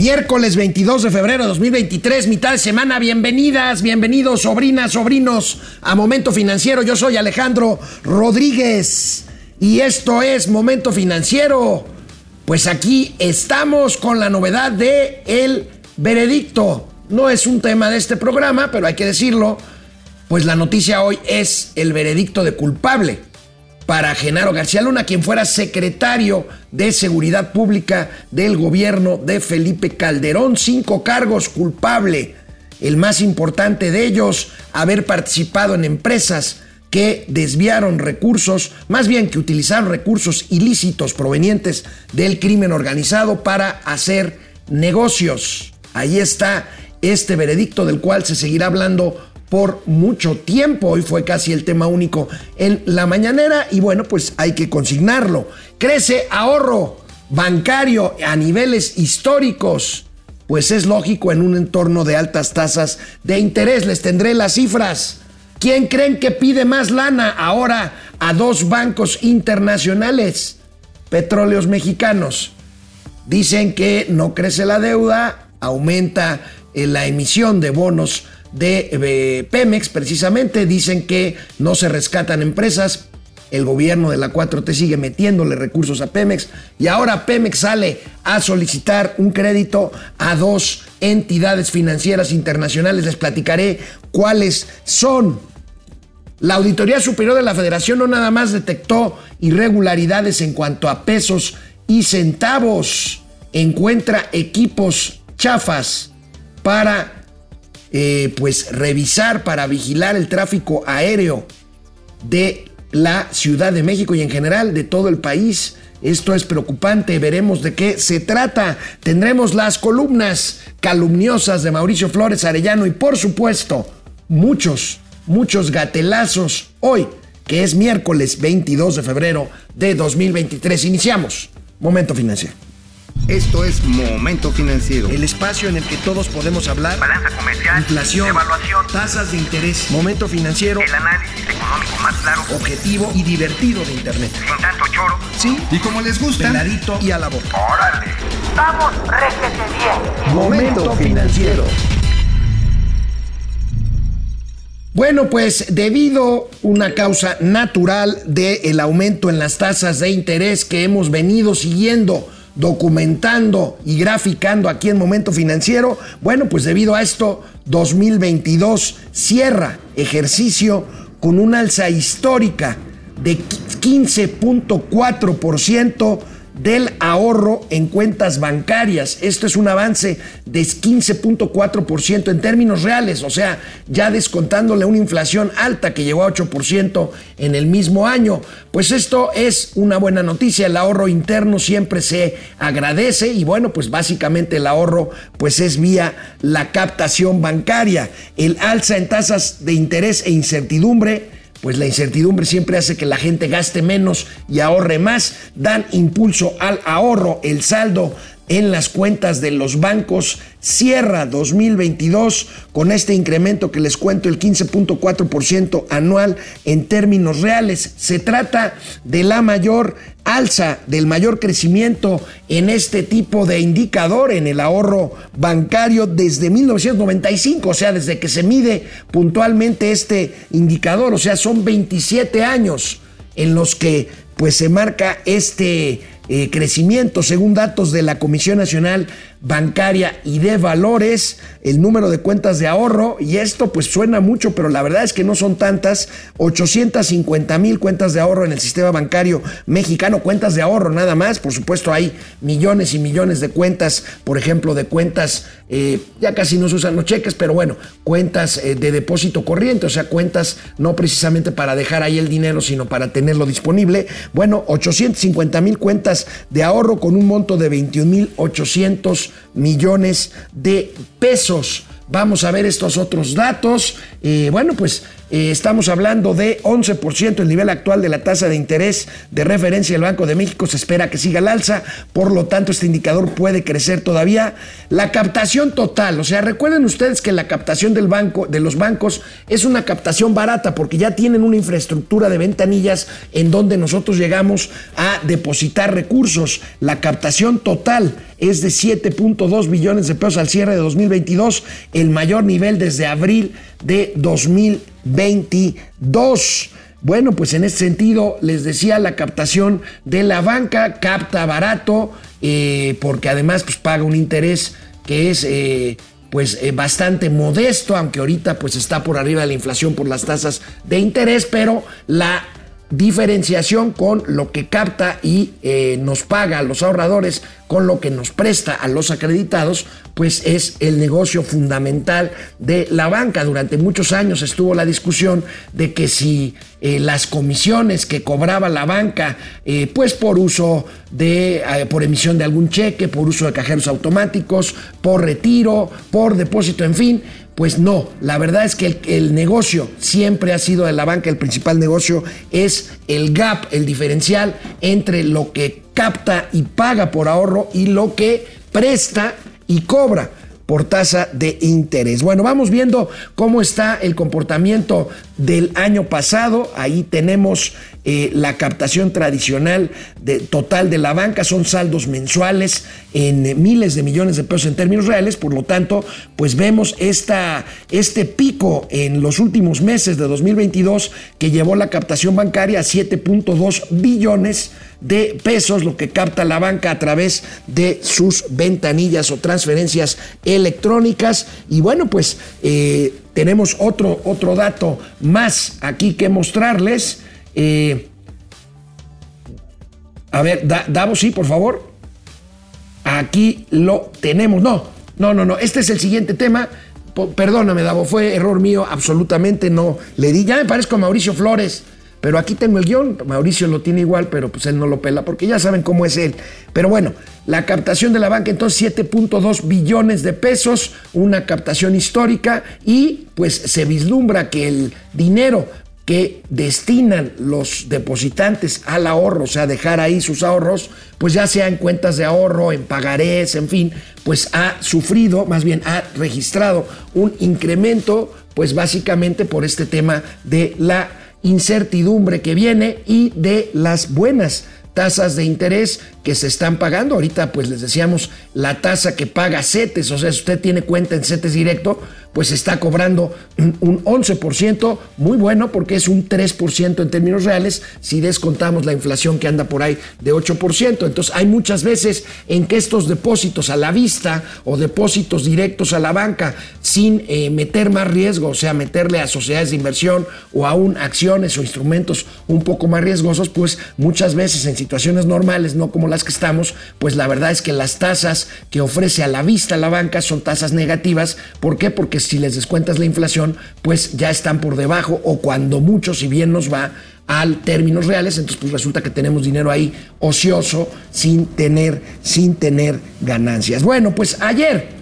Miércoles 22 de febrero de 2023, mitad de semana. Bienvenidas, bienvenidos, sobrinas, sobrinos, a Momento Financiero. Yo soy Alejandro Rodríguez y esto es Momento Financiero. Pues aquí estamos con la novedad de el veredicto. No es un tema de este programa, pero hay que decirlo. Pues la noticia hoy es el veredicto de culpable para Genaro García Luna, quien fuera secretario de Seguridad Pública del gobierno de Felipe Calderón. Cinco cargos culpable. El más importante de ellos, haber participado en empresas que desviaron recursos, más bien que utilizaron recursos ilícitos provenientes del crimen organizado para hacer negocios. Ahí está este veredicto del cual se seguirá hablando por mucho tiempo. Hoy fue casi el tema único en la mañanera y bueno, pues hay que consignarlo. Crece ahorro bancario a niveles históricos. Pues es lógico en un entorno de altas tasas de interés. Les tendré las cifras. ¿Quién creen que pide más lana ahora a dos bancos internacionales? Petróleos mexicanos. Dicen que no crece la deuda, aumenta eh, la emisión de bonos de Pemex, precisamente, dicen que no se rescatan empresas. El gobierno de la 4T sigue metiéndole recursos a Pemex y ahora Pemex sale a solicitar un crédito a dos entidades financieras internacionales. Les platicaré cuáles son. La Auditoría Superior de la Federación no nada más detectó irregularidades en cuanto a pesos y centavos. Encuentra equipos chafas para eh, pues revisar para vigilar el tráfico aéreo de la Ciudad de México y en general de todo el país. Esto es preocupante, veremos de qué se trata. Tendremos las columnas calumniosas de Mauricio Flores Arellano y por supuesto muchos, muchos gatelazos hoy, que es miércoles 22 de febrero de 2023. Iniciamos. Momento financiero. Esto es Momento Financiero. El espacio en el que todos podemos hablar. Balanza comercial. Inflación. Evaluación. Tasas de interés. Momento Financiero. El análisis económico más claro. Objetivo y divertido de Internet. Sin tanto choro. Sí. Y como les gusta. Peladito y a la boca. Órale. Vamos, réjete bien. Momento Financiero. Bueno, pues debido a una causa natural del aumento en las tasas de interés que hemos venido siguiendo documentando y graficando aquí en Momento Financiero. Bueno, pues debido a esto, 2022 cierra ejercicio con una alza histórica de 15.4% del ahorro en cuentas bancarias. Esto es un avance de 15.4% en términos reales, o sea, ya descontándole una inflación alta que llegó a 8% en el mismo año. Pues esto es una buena noticia, el ahorro interno siempre se agradece y bueno, pues básicamente el ahorro pues es vía la captación bancaria. El alza en tasas de interés e incertidumbre pues la incertidumbre siempre hace que la gente gaste menos y ahorre más, dan impulso al ahorro, el saldo en las cuentas de los bancos cierra 2022 con este incremento que les cuento el 15.4% anual en términos reales. Se trata de la mayor alza, del mayor crecimiento en este tipo de indicador, en el ahorro bancario desde 1995, o sea, desde que se mide puntualmente este indicador, o sea, son 27 años en los que pues se marca este eh, crecimiento según datos de la Comisión Nacional Bancaria y de Valores, el número de cuentas de ahorro, y esto pues suena mucho, pero la verdad es que no son tantas, 850 mil cuentas de ahorro en el sistema bancario mexicano, cuentas de ahorro nada más, por supuesto hay millones y millones de cuentas, por ejemplo, de cuentas, eh, ya casi no se usan los cheques, pero bueno, cuentas eh, de depósito corriente, o sea, cuentas no precisamente para dejar ahí el dinero, sino para tenerlo disponible. Bueno, 850 mil cuentas de ahorro con un monto de 21.800 millones de pesos. Vamos a ver estos otros datos. Eh, bueno, pues Eh, estamos hablando de 11% el nivel actual de la tasa de interés de referencia del Banco de México. Se espera que siga al alza, por lo tanto este indicador puede crecer todavía. La captación total, o sea, recuerden ustedes que la captación del banco, de los bancos es una captación barata porque ya tienen una infraestructura de ventanillas en donde nosotros llegamos a depositar recursos. La captación total es de 7.2 billones de pesos al cierre de 2022, el mayor nivel desde abril de 2022. Bueno, pues en ese sentido, les decía, la captación de la banca capta barato, eh, porque además pues, paga un interés que es eh, pues, eh, bastante modesto, aunque ahorita pues, está por arriba de la inflación por las tasas de interés, pero la diferenciación con lo que capta y nos paga a los ahorradores con lo que nos presta a los acreditados, pues es el negocio fundamental de la banca. Durante muchos años estuvo la discusión de que si eh, las comisiones que cobraba la banca, eh, pues por uso de, eh, por emisión de algún cheque, por uso de cajeros automáticos, por retiro, por depósito, en fin, pues no, la verdad es que el, negocio siempre ha sido de la banca, el principal negocio es el gap, el diferencial entre lo que capta y paga por ahorro y lo que presta y cobra por tasa de interés. Bueno, vamos viendo cómo está el comportamiento del año pasado. Ahí tenemos eh, la captación tradicional de, total de la banca. Son saldos mensuales en miles de millones de pesos en términos reales. Por lo tanto, pues vemos esta, este pico en los últimos meses de 2022 que llevó la captación bancaria a 7.2 billones de pesos, lo que capta la banca a través de sus ventanillas o transferencias electrónicas. Y bueno, pues eh, tenemos otro, otro dato más aquí que mostrarles. Eh, a ver, Davo, sí, por favor. Aquí lo tenemos. No, no, no, no. Este es el siguiente tema. Perdóname, Davo, fue error mío, absolutamente no le di. Ya me parezco a Mauricio Flores. Pero aquí tengo el guion, Mauricio lo tiene igual, pero pues él no lo pela porque ya saben cómo es él. Pero bueno, la captación de la banca entonces 7.2 billones de pesos, una captación histórica y pues se vislumbra que el dinero que destinan los depositantes al ahorro, o sea, dejar ahí sus ahorros, pues ya sea en cuentas de ahorro, en pagarés, en fin, pues ha sufrido, más bien ha registrado un incremento, pues básicamente por este tema de la incertidumbre que viene y de las buenas tasas de interés que se están pagando. Ahorita pues les decíamos la tasa que paga CETES, o sea, si usted tiene cuenta en CETES directo, pues está cobrando un 11%, muy bueno porque es un 3% en términos reales si descontamos la inflación que anda por ahí de 8%. Entonces hay muchas veces en que estos depósitos a la vista o depósitos directos a la banca sin eh, meter más riesgo, o sea, meterle a sociedades de inversión o aún acciones o instrumentos un poco más riesgosos, pues muchas veces en situaciones normales, no como las que estamos, pues la verdad es que las tasas que ofrece a la vista la banca son tasas negativas. ¿Por qué? Porque si les descuentas la inflación, pues ya están por debajo o cuando mucho, si bien nos va al términos reales, entonces pues resulta que tenemos dinero ahí ocioso sin tener, sin tener ganancias. Bueno, pues ayer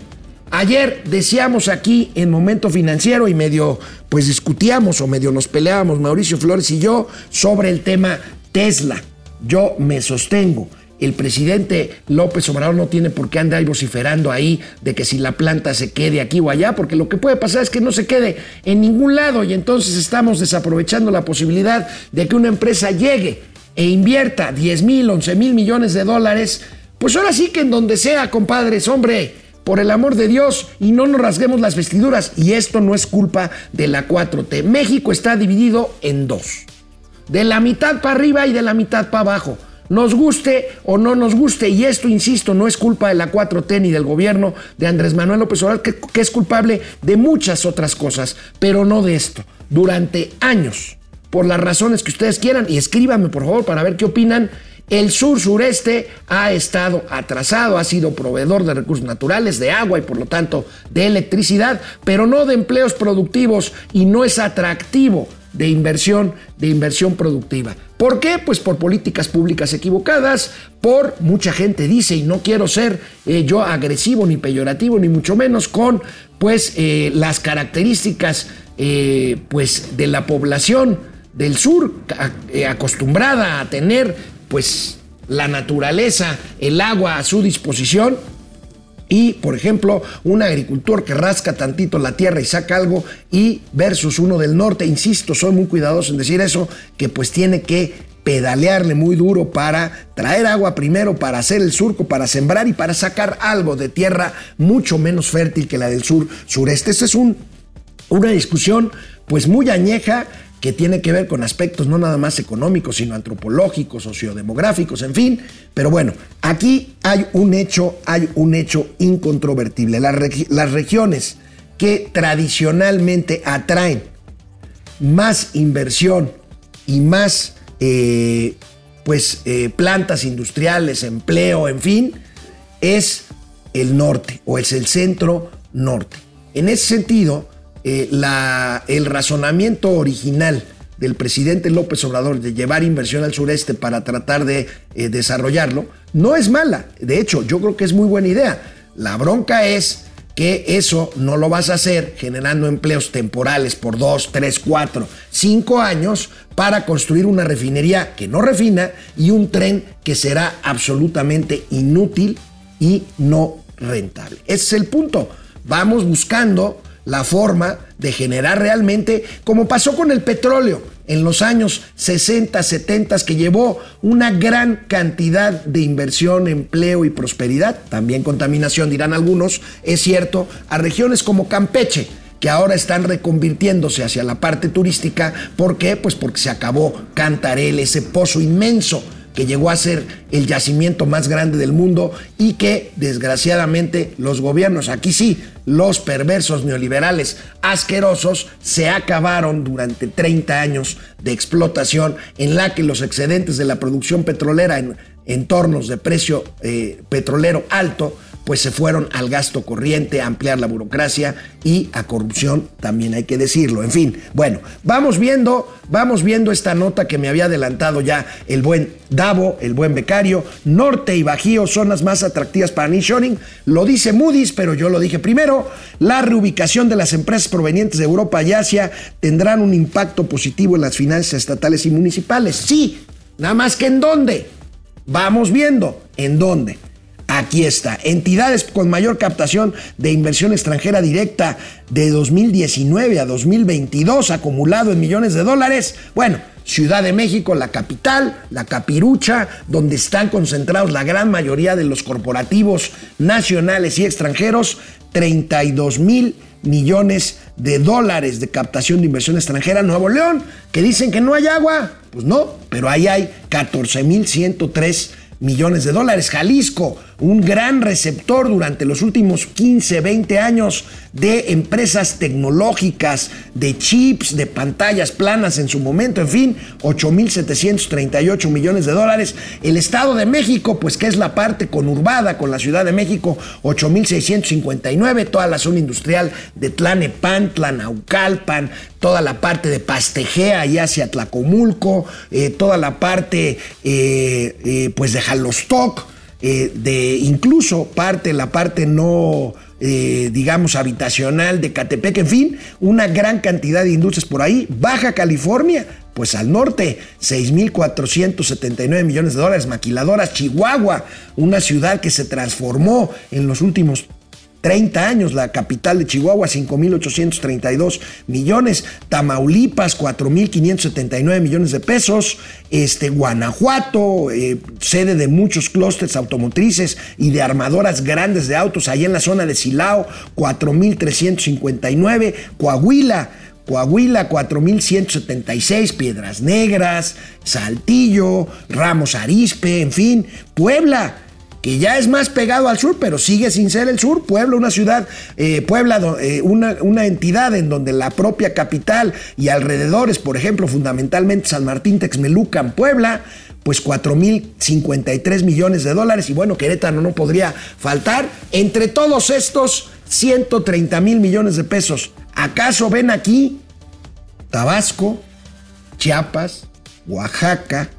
Ayer decíamos aquí en Momento Financiero y medio pues discutíamos o medio nos peleábamos Mauricio Flores y yo sobre el tema Tesla. Yo me sostengo. El presidente López Obrador no tiene por qué andar vociferando ahí de que si la planta se quede aquí o allá, porque lo que puede pasar es que no se quede en ningún lado y entonces estamos desaprovechando la posibilidad de que una empresa llegue e invierta 10 mil, 11 mil millones de dólares, pues ahora sí que en donde sea, compadres, hombre, por el amor de Dios, y no nos rasguemos las vestiduras, y esto no es culpa de la 4T. México está dividido en dos, de la mitad para arriba y de la mitad para abajo. Nos guste o no nos guste, y esto, insisto, no es culpa de la 4T ni del gobierno de Andrés Manuel López Obrador, que, que es culpable de muchas otras cosas, pero no de esto. Durante años, por las razones que ustedes quieran, y escríbanme por favor para ver qué opinan, el sur sureste ha estado atrasado, ha sido proveedor de recursos naturales, de agua y por lo tanto de electricidad, pero no de empleos productivos y no es atractivo de inversión, de inversión productiva. ¿Por qué? Pues por políticas públicas equivocadas, por mucha gente dice, y no quiero ser eh, yo agresivo ni peyorativo, ni mucho menos con pues eh, las características eh, pues de la población del sur acostumbrada a tener pues la naturaleza, el agua a su disposición, y, por ejemplo, un agricultor que rasca tantito la tierra y saca algo y versus uno del norte, insisto, soy muy cuidadoso en decir eso, que pues tiene que pedalearle muy duro para traer agua primero, para hacer el surco, para sembrar y para sacar algo de tierra mucho menos fértil que la del sur sureste. Esta es un, una discusión pues muy añeja que tiene que ver con aspectos no nada más económicos, sino antropológicos, sociodemográficos, en fin. Pero bueno, aquí hay un hecho, hay un hecho incontrovertible. Las, regiones que tradicionalmente atraen más inversión y más eh, pues, eh, plantas industriales, empleo, en fin, es el norte o es el centro norte. En ese sentido, eh, el razonamiento original del presidente López Obrador de llevar inversión al sureste para tratar de eh, desarrollarlo, no es mala. De hecho, yo creo que es muy buena idea. La bronca es que eso no lo vas a hacer generando empleos temporales por dos, tres, cuatro, cinco años para construir una refinería que no refina y un tren que será absolutamente inútil y no rentable. Ese es el punto. Vamos buscando la forma de generar realmente, como pasó con el petróleo en los años 60, 70, que llevó una gran cantidad de inversión, empleo y prosperidad, también contaminación, dirán algunos, es cierto, a regiones como Campeche que ahora están reconvirtiéndose hacia la parte turística. ¿Por qué? Pues porque se acabó Cantarel, ese pozo inmenso que llegó a ser el yacimiento más grande del mundo y que desgraciadamente los gobiernos, aquí sí, los perversos neoliberales asquerosos, se acabaron durante 30 años de explotación en la que los excedentes de la producción petrolera en entornos de precio eh, petrolero alto pues se fueron al gasto corriente, a ampliar la burocracia y a corrupción, también hay que decirlo. En fin, bueno, vamos viendo, vamos viendo esta nota que me había adelantado ya el buen Davo, el buen becario. Norte y Bajío son las más atractivas para nearshoring. Lo dice Moody's, pero yo lo dije primero. La reubicación de las empresas provenientes de Europa y Asia tendrán un impacto positivo en las finanzas estatales y municipales. Sí, nada más que en dónde. Vamos viendo en dónde. Aquí está. Entidades con mayor captación de inversión extranjera directa de 2019 a 2022, acumulado en millones de dólares. Bueno, Ciudad de México, la capital, la capirucha, donde están concentrados la gran mayoría de los corporativos nacionales y extranjeros, 32 mil millones de dólares de captación de inversión extranjera. Nuevo León, que dicen que no hay agua. Pues no, pero ahí hay 14 mil 103 millones de dólares. Jalisco, un gran receptor durante los últimos 15, 20 años de empresas tecnológicas, de chips, de pantallas planas en su momento, en fin, 8.738 millones de dólares. El Estado de México, pues que es la parte conurbada con la Ciudad de México, 8.659, toda la zona industrial de Tlanepan, Tlanaucalpan, toda la parte de Pastejea y hacia Tlacomulco, eh, toda la parte eh, eh, pues de Jalostoc, de incluso parte, la parte no eh, digamos, habitacional de Catepec, en fin, una gran cantidad de industrias por ahí. Baja California, pues al norte, 6.479 millones de dólares. Maquiladoras, Chihuahua, una ciudad que se transformó en los últimos 30 años, la capital de Chihuahua, 5.832 millones, Tamaulipas, 4.579 millones de pesos, este, Guanajuato, eh, sede de muchos clústeres automotrices y de armadoras grandes de autos, ahí en la zona de Silao, 4.359, Coahuila, Coahuila 4176, Piedras Negras, Saltillo, Ramos Arispe, en fin, Puebla que ya es más pegado al sur, pero sigue sin ser el sur. Puebla, una ciudad, eh, Puebla, eh, una, una, entidad en donde la propia capital y alrededores, por ejemplo, fundamentalmente San Martín Texmelucan, Puebla, pues 4.053 millones de dólares. Y bueno, Querétaro no podría faltar. Entre todos estos, 130 mil millones de pesos. ¿Acaso ven aquí Tabasco, Chiapas, Oaxaca,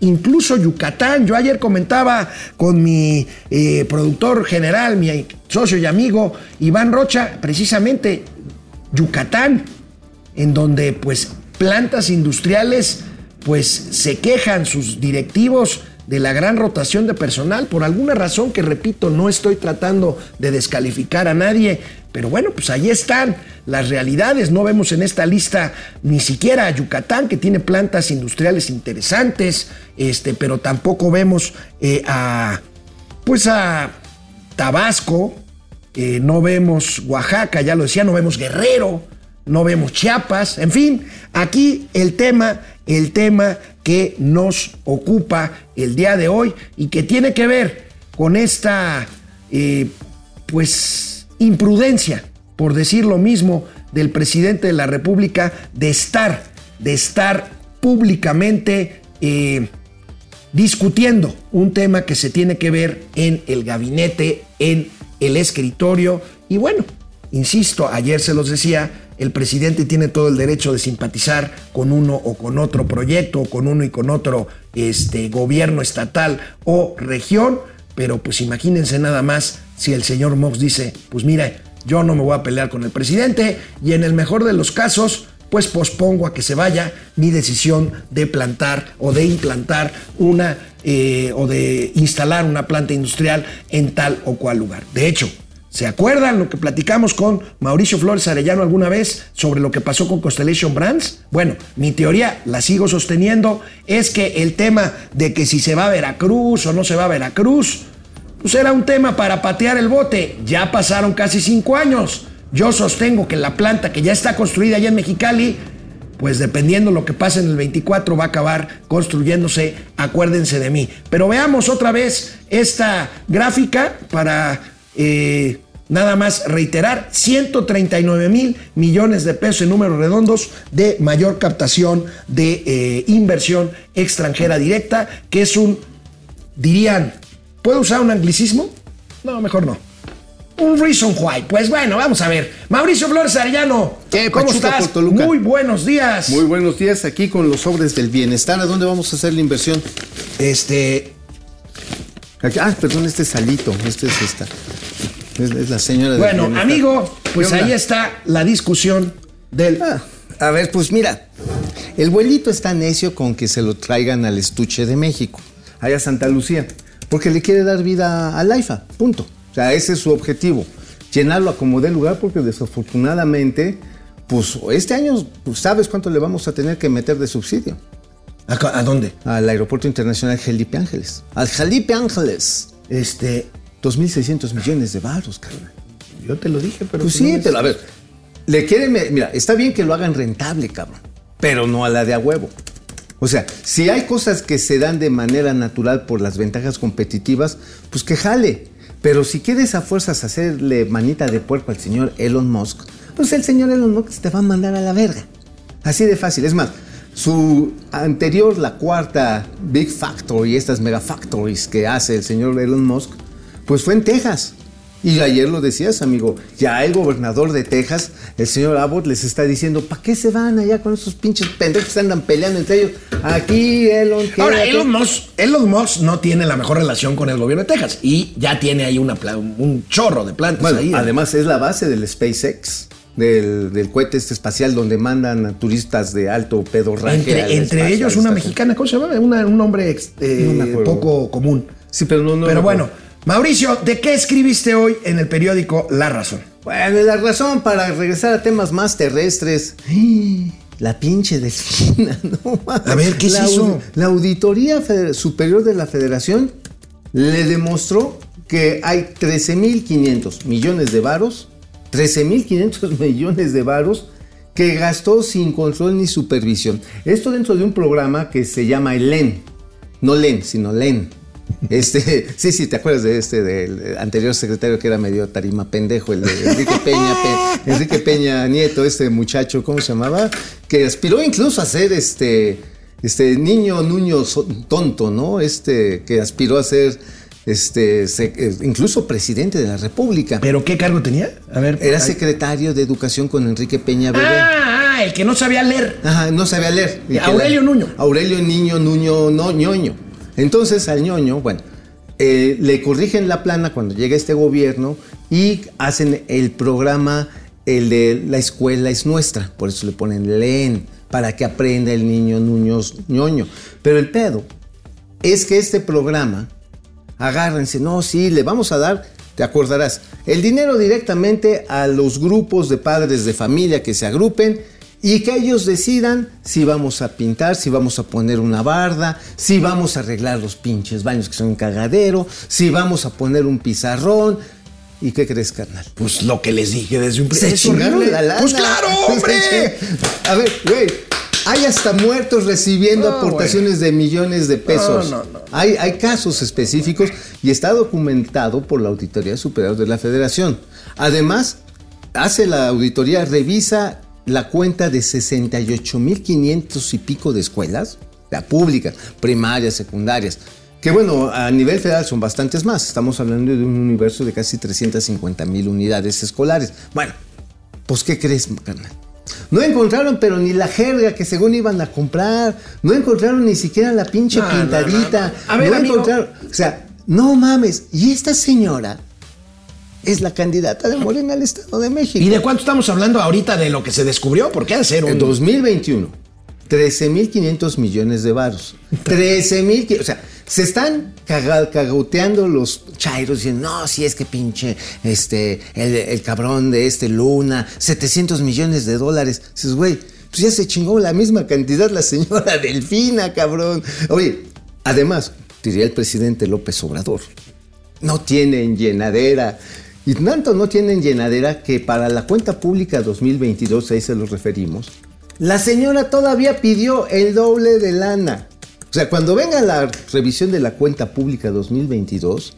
incluso Yucatán. Yo ayer comentaba con mi eh, productor general, mi socio y amigo Iván Rocha, precisamente Yucatán. en donde pues plantas industriales pues se quejan sus directivos de la gran rotación de personal por alguna razón que repito no estoy tratando de descalificar a nadie pero bueno pues ahí están las realidades. No vemos en esta lista ni siquiera a Yucatán que tiene plantas industriales interesantes este pero tampoco vemos eh, a pues a Tabasco eh, no vemos Oaxaca ya lo decía no vemos Guerrero no vemos Chiapas en fin aquí el tema el tema que nos ocupa el día de hoy y que tiene que ver con esta, eh, pues, imprudencia, por decir lo mismo, del presidente de la República de estar, de estar públicamente eh, discutiendo un tema que se tiene que ver en el gabinete, en el escritorio. Y bueno, insisto, ayer se los decía, el presidente tiene todo el derecho de simpatizar con uno o con otro proyecto, con uno y con otro este, gobierno estatal o región, pero pues imagínense nada más si el señor Mox dice, pues mira, yo no me voy a pelear con el presidente y en el mejor de los casos, pues pospongo a que se vaya mi decisión de plantar o de implantar una eh, o de instalar una planta industrial en tal o cual lugar. De hecho, ¿Se acuerdan lo que platicamos con Mauricio Flores Arellano alguna vez sobre lo que pasó con Constellation Brands? Bueno, mi teoría, la sigo sosteniendo, es que el tema de que si se va a Veracruz o no se va a Veracruz, pues era un tema para patear el bote. Ya pasaron casi cinco años. Yo sostengo que la planta que ya está construida allá en Mexicali, pues dependiendo lo que pase en el 24 va a acabar construyéndose, acuérdense de mí. Pero veamos otra vez esta gráfica para eh, Nada más reiterar, 139 mil millones de pesos en números redondos de mayor captación de eh, inversión extranjera directa, que es un, dirían, ¿puedo usar un anglicismo? No, mejor no. Un reason why. Pues bueno, vamos a ver. Mauricio Flores Arellano, ¿Qué, ¿cómo Pachuca, estás? Portoluca? Muy buenos días. Muy buenos días, aquí con los sobres del bienestar. ¿A dónde vamos a hacer la inversión? Este, Aquí- ah, perdón, este es Salito, este es esta. Es, es la señora bueno, amigo, pues ahí está la discusión del... Ah, a ver, pues mira, el vuelito está necio con que se lo traigan al estuche de México, allá Santa Lucía, porque le quiere dar vida al AIFA, punto. O sea, ese es su objetivo, llenarlo a como dé lugar, porque desafortunadamente, pues este año, pues, ¿sabes cuánto le vamos a tener que meter de subsidio? ¿A, a dónde? Al Aeropuerto Internacional Felipe Ángeles. Al Felipe Ángeles. Este, 2.600 millones de baros, carnal. yo te lo dije, pero... Pues no sí, pero a ver, le quieren, mira, está bien que lo hagan rentable, cabrón, pero no a la de a huevo. O sea, si hay cosas que se dan de manera natural por las ventajas competitivas, pues que jale. Pero si quieres a fuerzas hacerle manita de puerco al señor Elon Musk, pues el señor Elon Musk te va a mandar a la verga. Así de fácil. Es más, su anterior, la cuarta Big Factory, estas mega factories que hace el señor Elon Musk, pues fue en Texas. Y ayer lo decías, amigo, ya el gobernador de Texas, el señor Abbott, les está diciendo, ¿para qué se van allá con esos pinches pendejos que andan peleando entre ellos? Aquí, Elon, Ahora, quédate". Elon Musk, Elon Musk no tiene la mejor relación con el gobierno de Texas y ya tiene ahí una un chorro de plantas Bueno, ahí. ¿eh? además es la base del SpaceX, del, del cohete este espacial donde mandan a turistas de alto pedorraje. al entre entre ellos una mexicana, ¿cómo se llama? Una- un nombre eh, No poco común. Sí, pero no, no. Pero no- bueno, Mauricio, ¿de qué escribiste hoy en el periódico La Razón? Bueno, la razón para regresar a temas más terrestres. La pinche delfina, ¿no? A ver, ¿qué es la, eso? La Auditoría Superior de la Federación le demostró que hay 13.500 millones de varos, 13.500 millones de varos que gastó sin control ni supervisión. Esto dentro de un programa que se llama el LEN. No LEN, sino LEN. Este, sí, sí, te acuerdas de este, del anterior secretario que era medio tarima pendejo, el de Enrique Peña, Pe- Enrique Peña Nieto, este muchacho, ¿cómo se llamaba? Que aspiró incluso a ser este, este niño, nuño tonto, ¿no? Este, que aspiró a ser, este, eh, incluso presidente de la República. ¿Pero qué cargo tenía? A ver. Era secretario de Educación con Enrique Peña Bebé. Ah, ah, el que no sabía leer. Ajá, no sabía leer. Aurelio Nuño. Aurelio Niño Nuño no, ñoño. Entonces al ñoño, bueno, eh, le corrigen la plana cuando llega este gobierno y hacen el programa el de la escuela es nuestra, por eso le ponen leen, para que aprenda el niño nuños, ñoño. Pero el pedo es que este programa, agárrense, no, sí, le vamos a dar, te acordarás, el dinero directamente a los grupos de padres de familia que se agrupen y que ellos decidan si vamos a pintar, si vamos a poner una barda, si vamos a arreglar los pinches baños que son un cagadero, si vamos a poner un pizarrón. ¿Y qué crees, carnal? Pues lo que les dije desde un Se principio. chingaron horrible. la lana. Pues claro, hombre. A ver, güey. Hay hasta muertos recibiendo No, aportaciones de millones de pesos. No, no, no. Hay, hay casos específicos y está documentado por la Auditoría Superior de la Federación. Además, hace la auditoría, revisa la cuenta de 68.500 y pico de escuelas, la pública, primarias, secundarias, que bueno, a nivel federal son bastantes más. Estamos hablando de un universo de casi 350 mil unidades escolares. Bueno, pues ¿qué crees, carnal? No encontraron, pero ni la jerga que según iban a comprar. No encontraron ni siquiera la pinche No, pintadita. no, no. A ver, amigo. encontraron. O sea, no mames. Y esta señora es la candidata de Morena al Estado de México. ¿Y de cuánto estamos hablando ahorita de lo que se descubrió? Porque ha de ser En un... 2021, 13.500 millones de varos. 13.000, o sea, se están caga- cagoteando los chairos diciendo, no, si es que pinche, este, el, el cabrón de este Luna, 700 millones de dólares. Dices, güey, pues ya se chingó la misma cantidad la señora Delfina, cabrón. Oye, además, diría el presidente López Obrador, no tienen llenadera. Y tanto no tienen llenadera que para la cuenta pública 2022, ahí se los referimos, la señora todavía pidió el doble de lana. O sea, cuando venga la revisión de la cuenta pública 2022,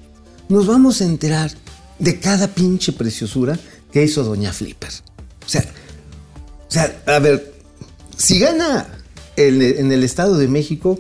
nos vamos a enterar de cada pinche preciosura que hizo Doña Flipper. O sea, o sea, a ver, si gana en el Estado de México,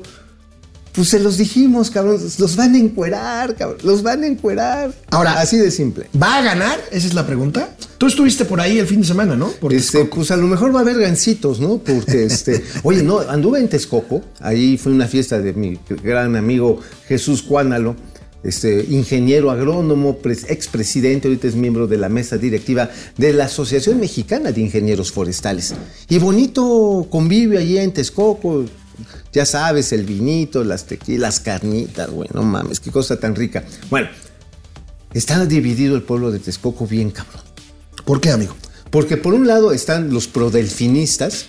pues se los dijimos, cabrón, los van a encuerar, cabrón, los van a encuerar. Ahora- así de simple. ¿Va a ganar? Esa es la pregunta. Tú estuviste por ahí el fin de semana, ¿no? Por Este, Texcoco. pues a lo mejor va a haber gancitos, ¿no? Porque este, oye, no, anduve en Texcoco, ahí fue una fiesta de mi gran amigo Jesús Cuánalo, este, ingeniero agrónomo, pres- expresidente, ahorita es miembro de la mesa directiva de la Asociación Mexicana de Ingenieros Forestales. Y bonito convivio allí en Texcoco, ya sabes, el vinito, las tequilas, las carnitas, güey, no mames, qué cosa tan rica. Bueno, está dividido el pueblo de Texcoco bien cabrón. ¿Por qué, amigo? Porque por un lado están los prodelfinistas,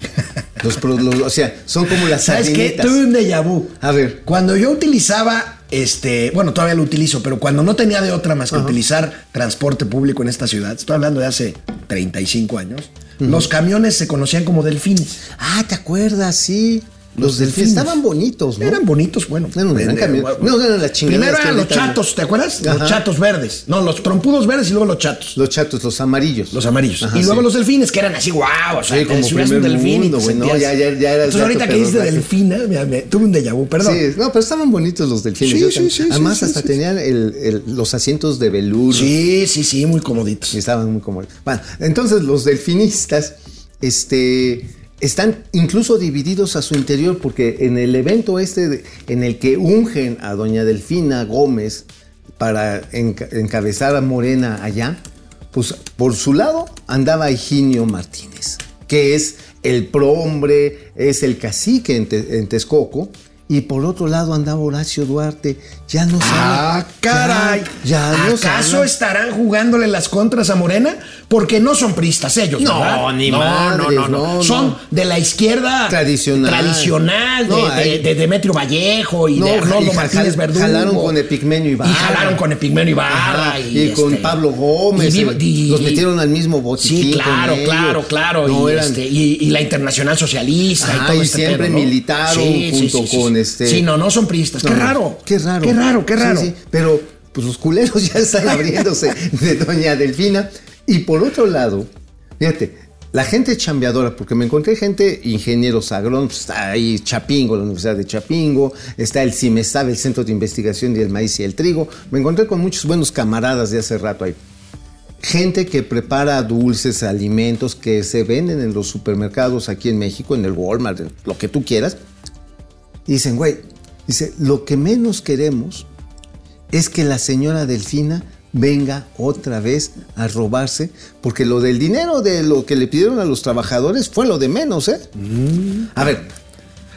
los pro- los- o sea, son como las ¿Sabes qué? sardinitas. Tuve un déjà vu. A ver. Cuando yo utilizaba, este, bueno, todavía lo utilizo, pero cuando no tenía de otra más que utilizar transporte público en esta ciudad, estoy hablando de hace 35 años, los camiones se conocían como delfines. Ah, ¿te acuerdas? Sí. Los, Los delfines estaban bonitos, ¿no? Eran bonitos, bueno. Eran bueno, No, eran las Primero eran los chatos, ¿te acuerdas? Ajá. Los chatos verdes. No, los trompudos verdes y luego los chatos. Los chatos, los amarillos. Los amarillos. Ajá, y luego sí. los delfines, que eran así, wow, o sea, Sí, como fueras un primer delfín. mundo, güey, no, ya- ya- ya Entonces, ahorita que dices de delfina, me, me- tuve un déjà vu, perdón. Sí, no, pero estaban bonitos los delfines. Sí, sí, sí, Además, hasta tenían el- el- los asientos de velour. Sí, sí, sí, muy comoditos. Estaban muy cómodos. Bueno, entonces los delfinistas este, están incluso divididos a su interior porque en el evento este en el que ungen a doña Delfina Gómez para enca- encabezar a Morena allá, pues por su lado andaba Higinio Martínez, que es el prohombre, es el cacique en, Te- en Texcoco. Y por otro lado andaba Horacio Duarte. Ya no sabe. Ah, caray. Ya, ya no ¿Acaso sabe. estarán jugándole las contras a Morena? Porque no son pristas ellos, No, ¿verdad? ni no, madres, no, no, no. no, Son de la izquierda Tradicional. tradicional, de, No, de- de Demetrio Vallejo y No, de Arnoldo Martínez Verdugo. jalaron con Epigmenio Ibarra. Y jalaron con Epigmenio Ibarra. Ajá, y, y, con este, Pablo Gómez. y viva- y- los metieron al mismo botiquín. Sí, claro, claro, claro. No, y, eran- este, y, y la Internacional Socialista y Ajá, todo y este siempre pedo, ¿no? militaron junto con este- Sí, no, no son pristas. qué No, raro. Qué raro. Qué raro, qué Sí, raro. sí, Pero pues los culeros ya están abriéndose de Doña Delfina. Y por otro lado, fíjate, la gente chambeadora, porque me encontré gente, ingenieros agrónomos, está ahí Chapingo, la Universidad de Chapingo, está el CIMESTAB, el Centro de Investigación del Maíz y el Trigo. Me encontré con muchos buenos camaradas de hace rato ahí. Gente que prepara dulces, alimentos que se venden en los supermercados aquí en México, en el Walmart, lo que tú quieras. Y dicen, güey, dice, lo que menos queremos es que la señora Delfina venga otra vez a robarse, porque lo del dinero de lo que le pidieron a los trabajadores fue lo de menos, ¿eh? A ver,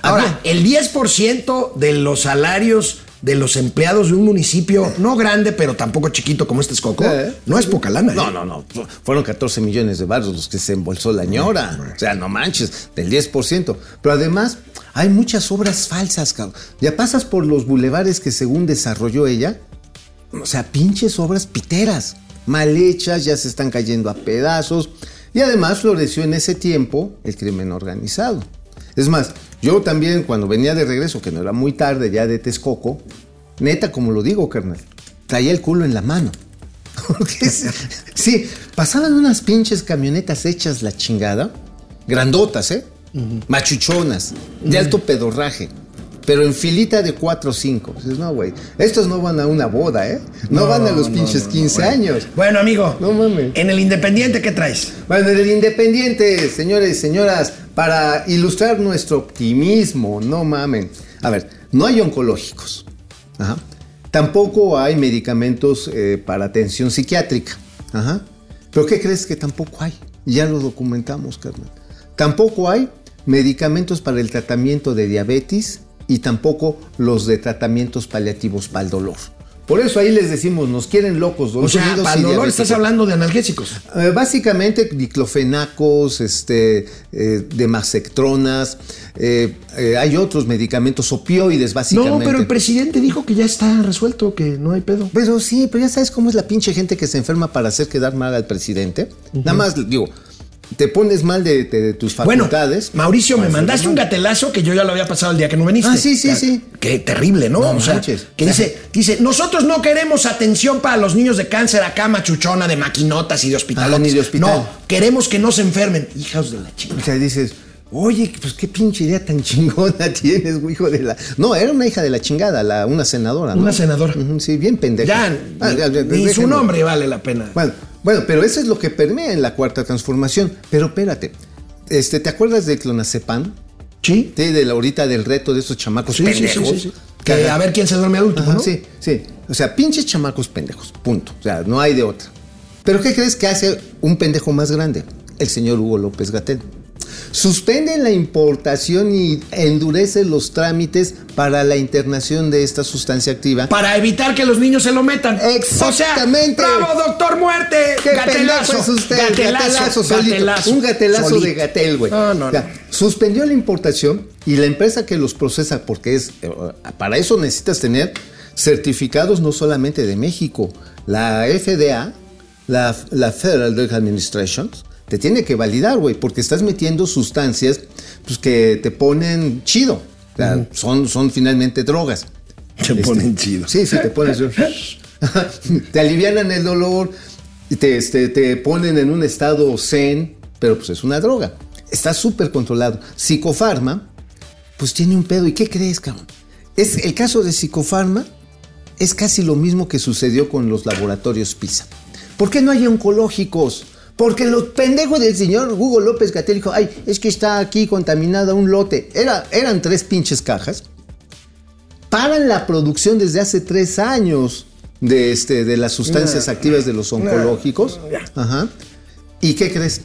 Ahora, el 10% de los salarios de los empleados de un municipio, no grande, pero tampoco chiquito como este Escoco, Eh. no es poca lana. ¿eh? No, no, no. Fueron 14 millones de barros los que se embolsó la ñora. O sea, no manches, del 10%. Pero además, hay muchas obras falsas, cabrón. Ya pasas por los bulevares que según desarrolló ella. O sea, pinches obras piteras. Mal hechas, ya se están cayendo a pedazos. Y además floreció en ese tiempo el crimen organizado. Es más, yo también cuando venía de regreso, que no era muy tarde ya de Texcoco, neta, como lo digo, carnal, traía el culo en la mano. Sí, pasaban unas pinches camionetas hechas la chingada, grandotas, ¿eh? Machuchonas, de alto pedorraje, pero en filita de 4 o 5. Dices, no, güey, estos no van a una boda, ¿eh? No, van a los pinches 15 años. Bueno, amigo, No mames. en el Independiente, ¿qué traes? Bueno, en el Independiente, señores y señoras, para ilustrar nuestro optimismo, no mamen. A ver, no hay oncológicos. Ajá. Tampoco hay medicamentos eh, para atención psiquiátrica. Ajá. Pero ¿qué crees que tampoco hay? Ya lo documentamos, carnal. Tampoco hay medicamentos para el tratamiento de diabetes y tampoco los de tratamientos paliativos para el dolor. Por eso ahí les decimos, nos quieren locos. O sea, para el dolor estás hablando de analgésicos. Eh, básicamente diclofenacos, este, eh, demasectronas, eh, eh, hay otros medicamentos opioides, básicamente. No, pero el presidente dijo que ya está resuelto, que no hay pedo. Pero sí, pero ya sabes cómo es la pinche gente que se enferma para hacer quedar mal al presidente. Nada más, digo, te pones mal de, de- de tus Bueno, facultades. Mauricio, me mandaste un gatelazo que yo ya lo había pasado el día que no viniste. Ah, sí, sí, sí. Qué terrible, ¿no? No o sea, manches. que dice, dice, nosotros no queremos atención para los niños de cáncer acá, machuchona, de maquinotas y de hospital. Ah, ni de hospital. No, queremos que no se enfermen. Hijos de la chica. O sea, dices, oye, pues qué pinche idea tan chingona tienes, güey, hijo de la. No, era una hija de la chingada, la, una senadora, ¿no? Una senadora. Sí, bien pendeja. Ya, Ah, ni, ya, ya, ni su nombre vale la pena. Bueno, bueno, pero eso es lo que permea en la cuarta transformación. Pero espérate, este, ¿te acuerdas de clonazepam? Sí. Sí, de la ahorita del reto de esos chamacos Sí, pendejos. sí. Que a ver quién se duerme adulto, Ajá, ¿no? Sí, sí. O sea, pinches chamacos pendejos. Punto. O sea, no hay de otra. Pero ¿qué crees que hace un pendejo más grande? El señor Hugo López Gatel. Suspende la importación y endurece los trámites para la internación de esta sustancia activa. Para evitar que los niños se lo metan. Exactamente. O sea, ¡Bravo, doctor muerte! ¡Qué gatelazo. es usted! Gatelazo, Gatelazo solito. gatelazo. Un gatelazo Solito. de gatel, güey. No, no, O sea, no. suspendió la importación y la empresa que los procesa, porque es eh, para eso necesitas tener certificados no solamente de México, la FDA, la, la Federal Drug Administration, te tiene que validar, güey, porque estás metiendo sustancias pues, que te ponen chido. O sea, son, son finalmente drogas. Te ponen chido. Sí, sí, te pones. te alivianan el dolor, y te, este, te ponen en un estado zen, pero pues es una droga. Está súper controlado. Psicofarma, pues tiene un pedo. ¿Y qué crees, cabrón? Es, el caso de Psicofarma es casi lo mismo que sucedió con los laboratorios PISA. ¿Por qué no hay oncológicos? Porque los pendejos del señor Hugo López Gatel dijo, ay, es que está aquí contaminada un lote. Era, eran tres pinches cajas paran la producción desde hace tres años de, este, de las sustancias activas de los oncológicos. Ajá. ¿Y qué crees?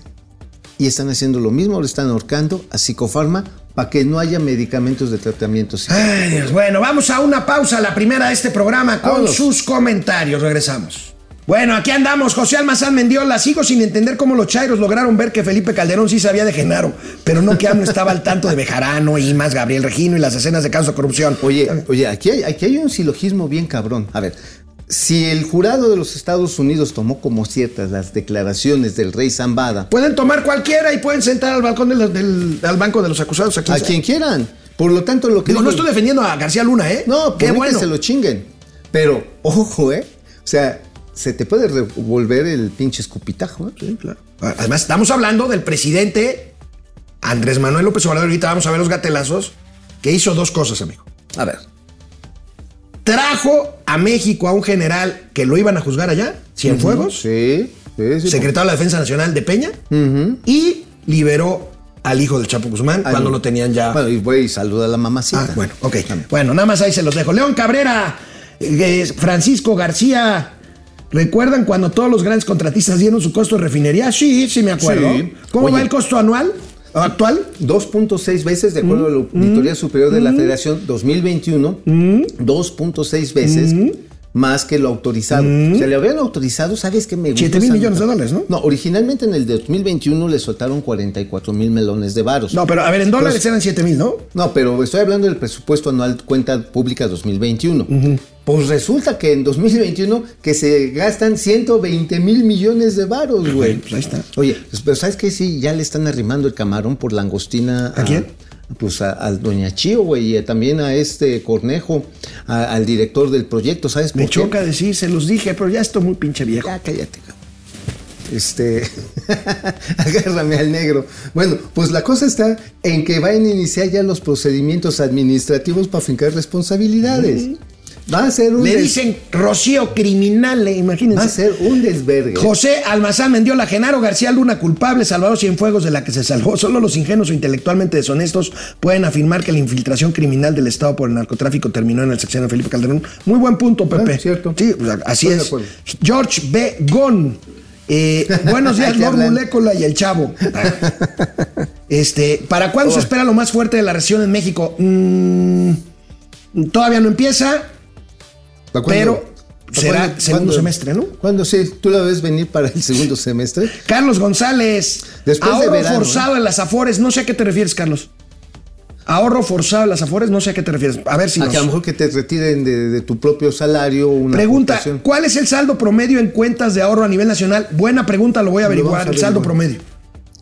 Y están haciendo lo mismo, le están ahorcando a Psicofarma para que no haya medicamentos de tratamiento. Ay, Dios. Bueno, vamos a una pausa, la primera de este programa, con Vámonos. sus comentarios. Regresamos. Bueno, aquí andamos, José Almazán Mendiola. Sigo sin entender cómo los chairos lograron ver que Felipe Calderón sí sabía de Genaro, pero no que AMLO estaba al tanto de Bejarano, Imas, Gabriel Regino y las escenas de casos de corrupción. Oye, oye, aquí hay, aquí hay un silogismo bien cabrón. A ver, si el jurado de los Estados Unidos tomó como ciertas las declaraciones del rey Zambada, Pueden tomar cualquiera y pueden sentar al balcón del, al banco de los acusados. A a quien quieran. Por lo tanto, lo que Digo, no estoy defendiendo a García Luna, ¿eh? No, qué bueno. que se lo chinguen. Pero, ojo, ¿eh? O sea, se te puede revolver el pinche escupitajo, ¿eh? Sí, claro. Además, estamos hablando del presidente Andrés Manuel López Obrador. Ahorita vamos a ver los gatelazos. Que hizo dos cosas, amigo. A ver. Trajo a México a un general que lo iban a juzgar allá, Cienfuegos, Sí, sí, sí. secretario de la Defensa Nacional de Peña, y liberó al hijo del Chapo Guzmán cuando lo tenían ya. Bueno, y voy y saluda a la mamacita. Ah, bueno, ok. Bueno, nada más ahí se los dejo. León Cabrera, eh, Francisco García, ¿Recuerdan cuando todos los grandes contratistas dieron su costo de refinería? Sí, sí me acuerdo. Sí. ¿Cómo Oye. va el costo anual? ¿Actual? 2.6 veces, de acuerdo a la Auditoría Superior de la Federación 2021, 2.6 veces más que lo autorizado. Se le habían autorizado, ¿sabes qué me gusta? 7 mil millones de dólares, ¿no? No, originalmente en el 2021 le soltaron 44 mil melones de varos. No, pero a ver, en dólares eran 7 mil, ¿no? No, pero estoy hablando del presupuesto anual cuenta pública 2021. Pues resulta que en 2021 que se gastan 120 mil millones de varos, güey. pues ahí está. Oye, pues, pero ¿sabes qué? Sí, ya le están arrimando el camarón por langostina. ¿A quién? Pues a, al Doña Chío, güey, y también a este Cornejo, a- al director del proyecto, ¿sabes por Me qué? choca decir, se los dije, pero ya estoy muy pinche viejo. Ya, cállate, cabrón. Este, agárrame al negro. Bueno, pues la cosa está en que van a iniciar ya los procedimientos administrativos para fincar responsabilidades. Va a ser un Le des- dicen Rocío criminal, va a imagínense. ser un desvergue. José Almazán Mendiola, Genaro García Luna, culpable, Salvador Cienfuegos de la que se salvó. Solo los ingenuos o intelectualmente deshonestos pueden afirmar que la infiltración criminal del Estado por el narcotráfico terminó en el sexenio de Felipe Calderón. Muy buen punto, Pepe. Ah, cierto. Sí, así es. George B. Gon. Eh, buenos días, ¿Qué Lord? Molécula y el Chavo. Ah. Este, ¿para cuándo se espera lo más fuerte de la recesión en México? Mm, todavía no empieza. Pero ¿Para será cuándo? segundo ¿Cuándo? semestre, ¿no? ¿Cuándo sí? ¿Tú la ves venir para el segundo semestre? Carlos González, Después de ahorro verano, ¿eh? forzado en las Afores, no sé a qué te refieres, Carlos. Ahorro forzado en las Afores, no sé a qué te refieres. A ver si A nos... que a lo mejor que te retiren de, de tu propio salario una Pregunta, aportación. ¿cuál es el saldo promedio en cuentas de ahorro a nivel nacional? Buena pregunta, lo voy a averiguar. a el saldo promedio.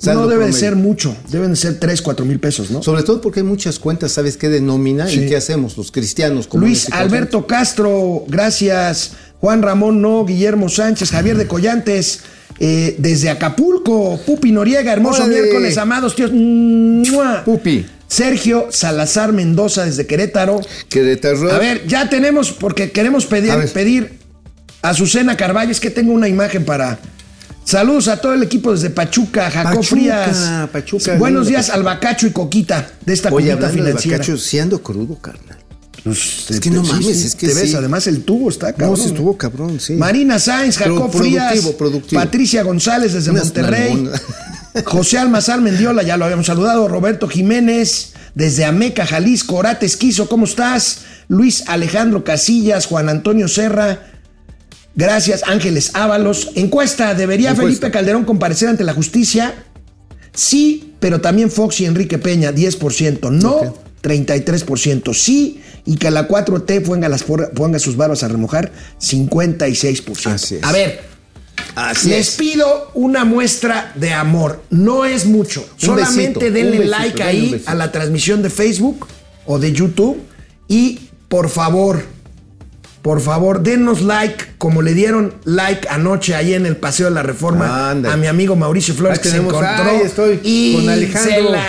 No debe de ser mucho, deben de ser 3, 4 mil pesos, ¿no? Sobre todo porque hay muchas cuentas, ¿sabes qué? De nómina Sí. y qué hacemos los cristianos. comunes Luis? Alberto Castro, gracias. Juan Ramón No, Guillermo Sánchez, Javier de Collantes, eh, desde Acapulco, Pupi Noriega, hermoso miércoles, amados tíos. ¡Mua! Pupi. Sergio Salazar Mendoza desde Querétaro. Que de terror. A ver, ya tenemos, porque queremos pedir, A pedir a Azucena Carvalho, es que tengo una imagen para. Saludos a todo el equipo desde Pachuca, Jacob Pachuca, Frías. Pachuca, Buenos días al Bacacho y Coquita de esta Oye, hablando de financiera. bacacho, sí ando crudo, carnal. Pues, Es que no mames, es que te ves, sí. además el tubo está cabrón. No, sí estuvo cabrón, sí. Marina Sáenz, Jacob productivo, Frías, productivo. Patricia González desde Unas Monterrey. José Almazar Mendiola, ya lo habíamos saludado, Roberto Jiménez, desde Ameca, Jalisco, Orate Esquizo, ¿cómo estás? Luis Alejandro Casillas, Juan Antonio Serra, gracias, Ángeles Ábalos. Encuesta, ¿debería Encuesta. Felipe Calderón comparecer ante la justicia? Sí, pero también Fox y Enrique Peña, 10%. No, Ok. 33%. Sí, y que la 4T ponga, las, ponga sus barbas a remojar, 56%. Así es. A ver, Así les es. pido una muestra de amor. No es mucho. Un Solamente besito, denle besito, like denle ahí a la transmisión de Facebook o de YouTube. Y por favor, por favor, denos like como le dieron like anoche ahí en el Paseo de la Reforma a mi amigo Mauricio Flores Ahí que se encontró ahí estoy, y con Alejandro. se la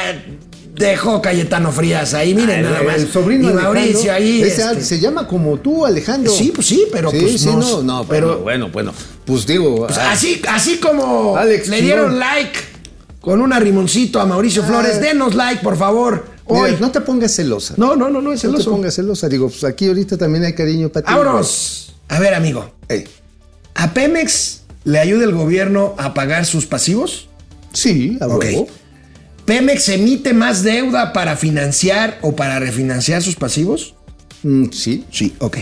dejó Cayetano Frías ahí, miren nada más. El sobrino y Mauricio ahí. ese este, se llama como tú, Alejandro. Sí, pues sí, pero sí, pues sí, no- no, no, pero- pero bueno, bueno, pues digo, Pues ah, así, así como Alex, le dieron like con un arrimoncito a Mauricio Flores, denos like, por favor. Mira, Hoy. no te pongas celosa. No, no, no, no es no te celoso. pongas celosa. Digo, pues aquí ahorita también hay cariño para ti. Vámonos. A ver, amigo. ¿A Pemex le ayuda el gobierno a pagar sus pasivos? Sí, a. ¿Pemex emite más deuda para financiar o para refinanciar sus pasivos? Mm, sí, Sí, ok.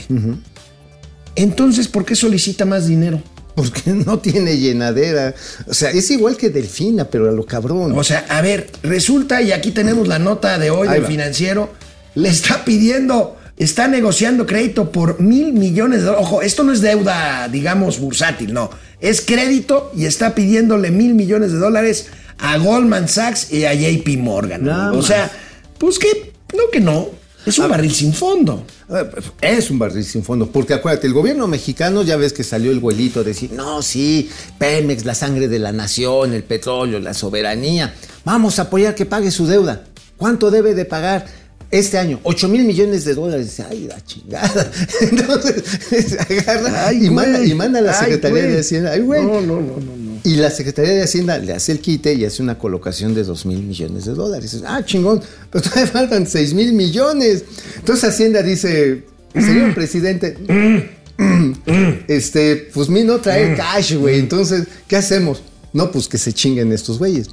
Entonces, ¿por qué solicita más dinero? Porque no tiene llenadera. O sea, es igual que Delfina, pero a lo cabrón. O sea, a ver, resulta, y aquí tenemos la nota de hoy Ahí del va. financiero, le está pidiendo, está negociando crédito por mil millones de dólares. Ojo, esto no es deuda, digamos, bursátil, no. Es crédito y está pidiéndole mil millones de dólares a Goldman Sachs y a JP Morgan. Nada o más. sea, pues que, no que no. Es un barril sin fondo. Ah, Es un barril sin fondo, porque acuérdate, el gobierno mexicano ya ves que salió el vuelito a decir, no, sí, Pemex, la sangre de la nación, el petróleo, la soberanía, vamos a apoyar que pague su deuda. ¿Cuánto debe de pagar este año? 8 mil millones de dólares. Dice, Ay, la chingada. Entonces, agarra Ay, y, manda, y manda a la Secretaría de Hacienda. Ay, güey. No, no, no, no, no. Y la Secretaría de Hacienda le hace el quite y hace una colocación de 2 mil millones de dólares. Ah, chingón, pero todavía faltan 6 mil millones. Entonces Hacienda dice, señor presidente, este, pues mi no traer cash, güey. Entonces, ¿qué hacemos? No, pues que se chinguen estos güeyes.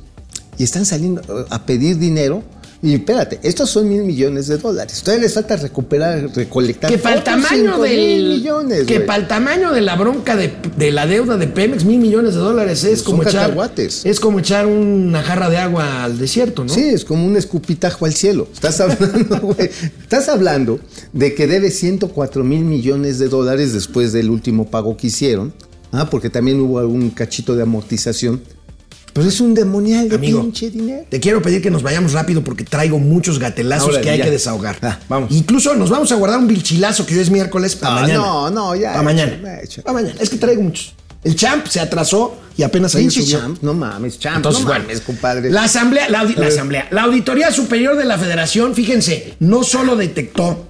Y están saliendo eh, a pedir dinero. Y espérate, estos son mil millones de dólares. Todavía les falta recuperar, recolectar. Que para el tamaño del. millones, que para el tamaño de la bronca de, de la deuda de Pemex, mil millones de dólares es como echar. Es como echar una jarra de agua al desierto, ¿no? Sí, es como un escupitajo al cielo. Estás hablando, güey. Estás hablando de que debe 104 mil millones de dólares después del último pago que hicieron. Ah, porque también hubo algún cachito de amortización. Pero es un demonial de Amigo, pinche dinero. Te quiero pedir que nos vayamos rápido porque traigo muchos gatelazos que hay ya. que desahogar. Ah, vamos. Incluso nos vamos a guardar un vilchilazo que hoy es miércoles para Ah, mañana. no, no, ya, Para mañana. hecho, hecho. Para mañana. Es que traigo muchos. El champ se atrasó y apenas ahí subió. champ, no mames, champ, Entonces, no bueno, mames, compadre. La asamblea, la, la Eh. asamblea, la auditoría superior de la Federación, fíjense, no solo detectó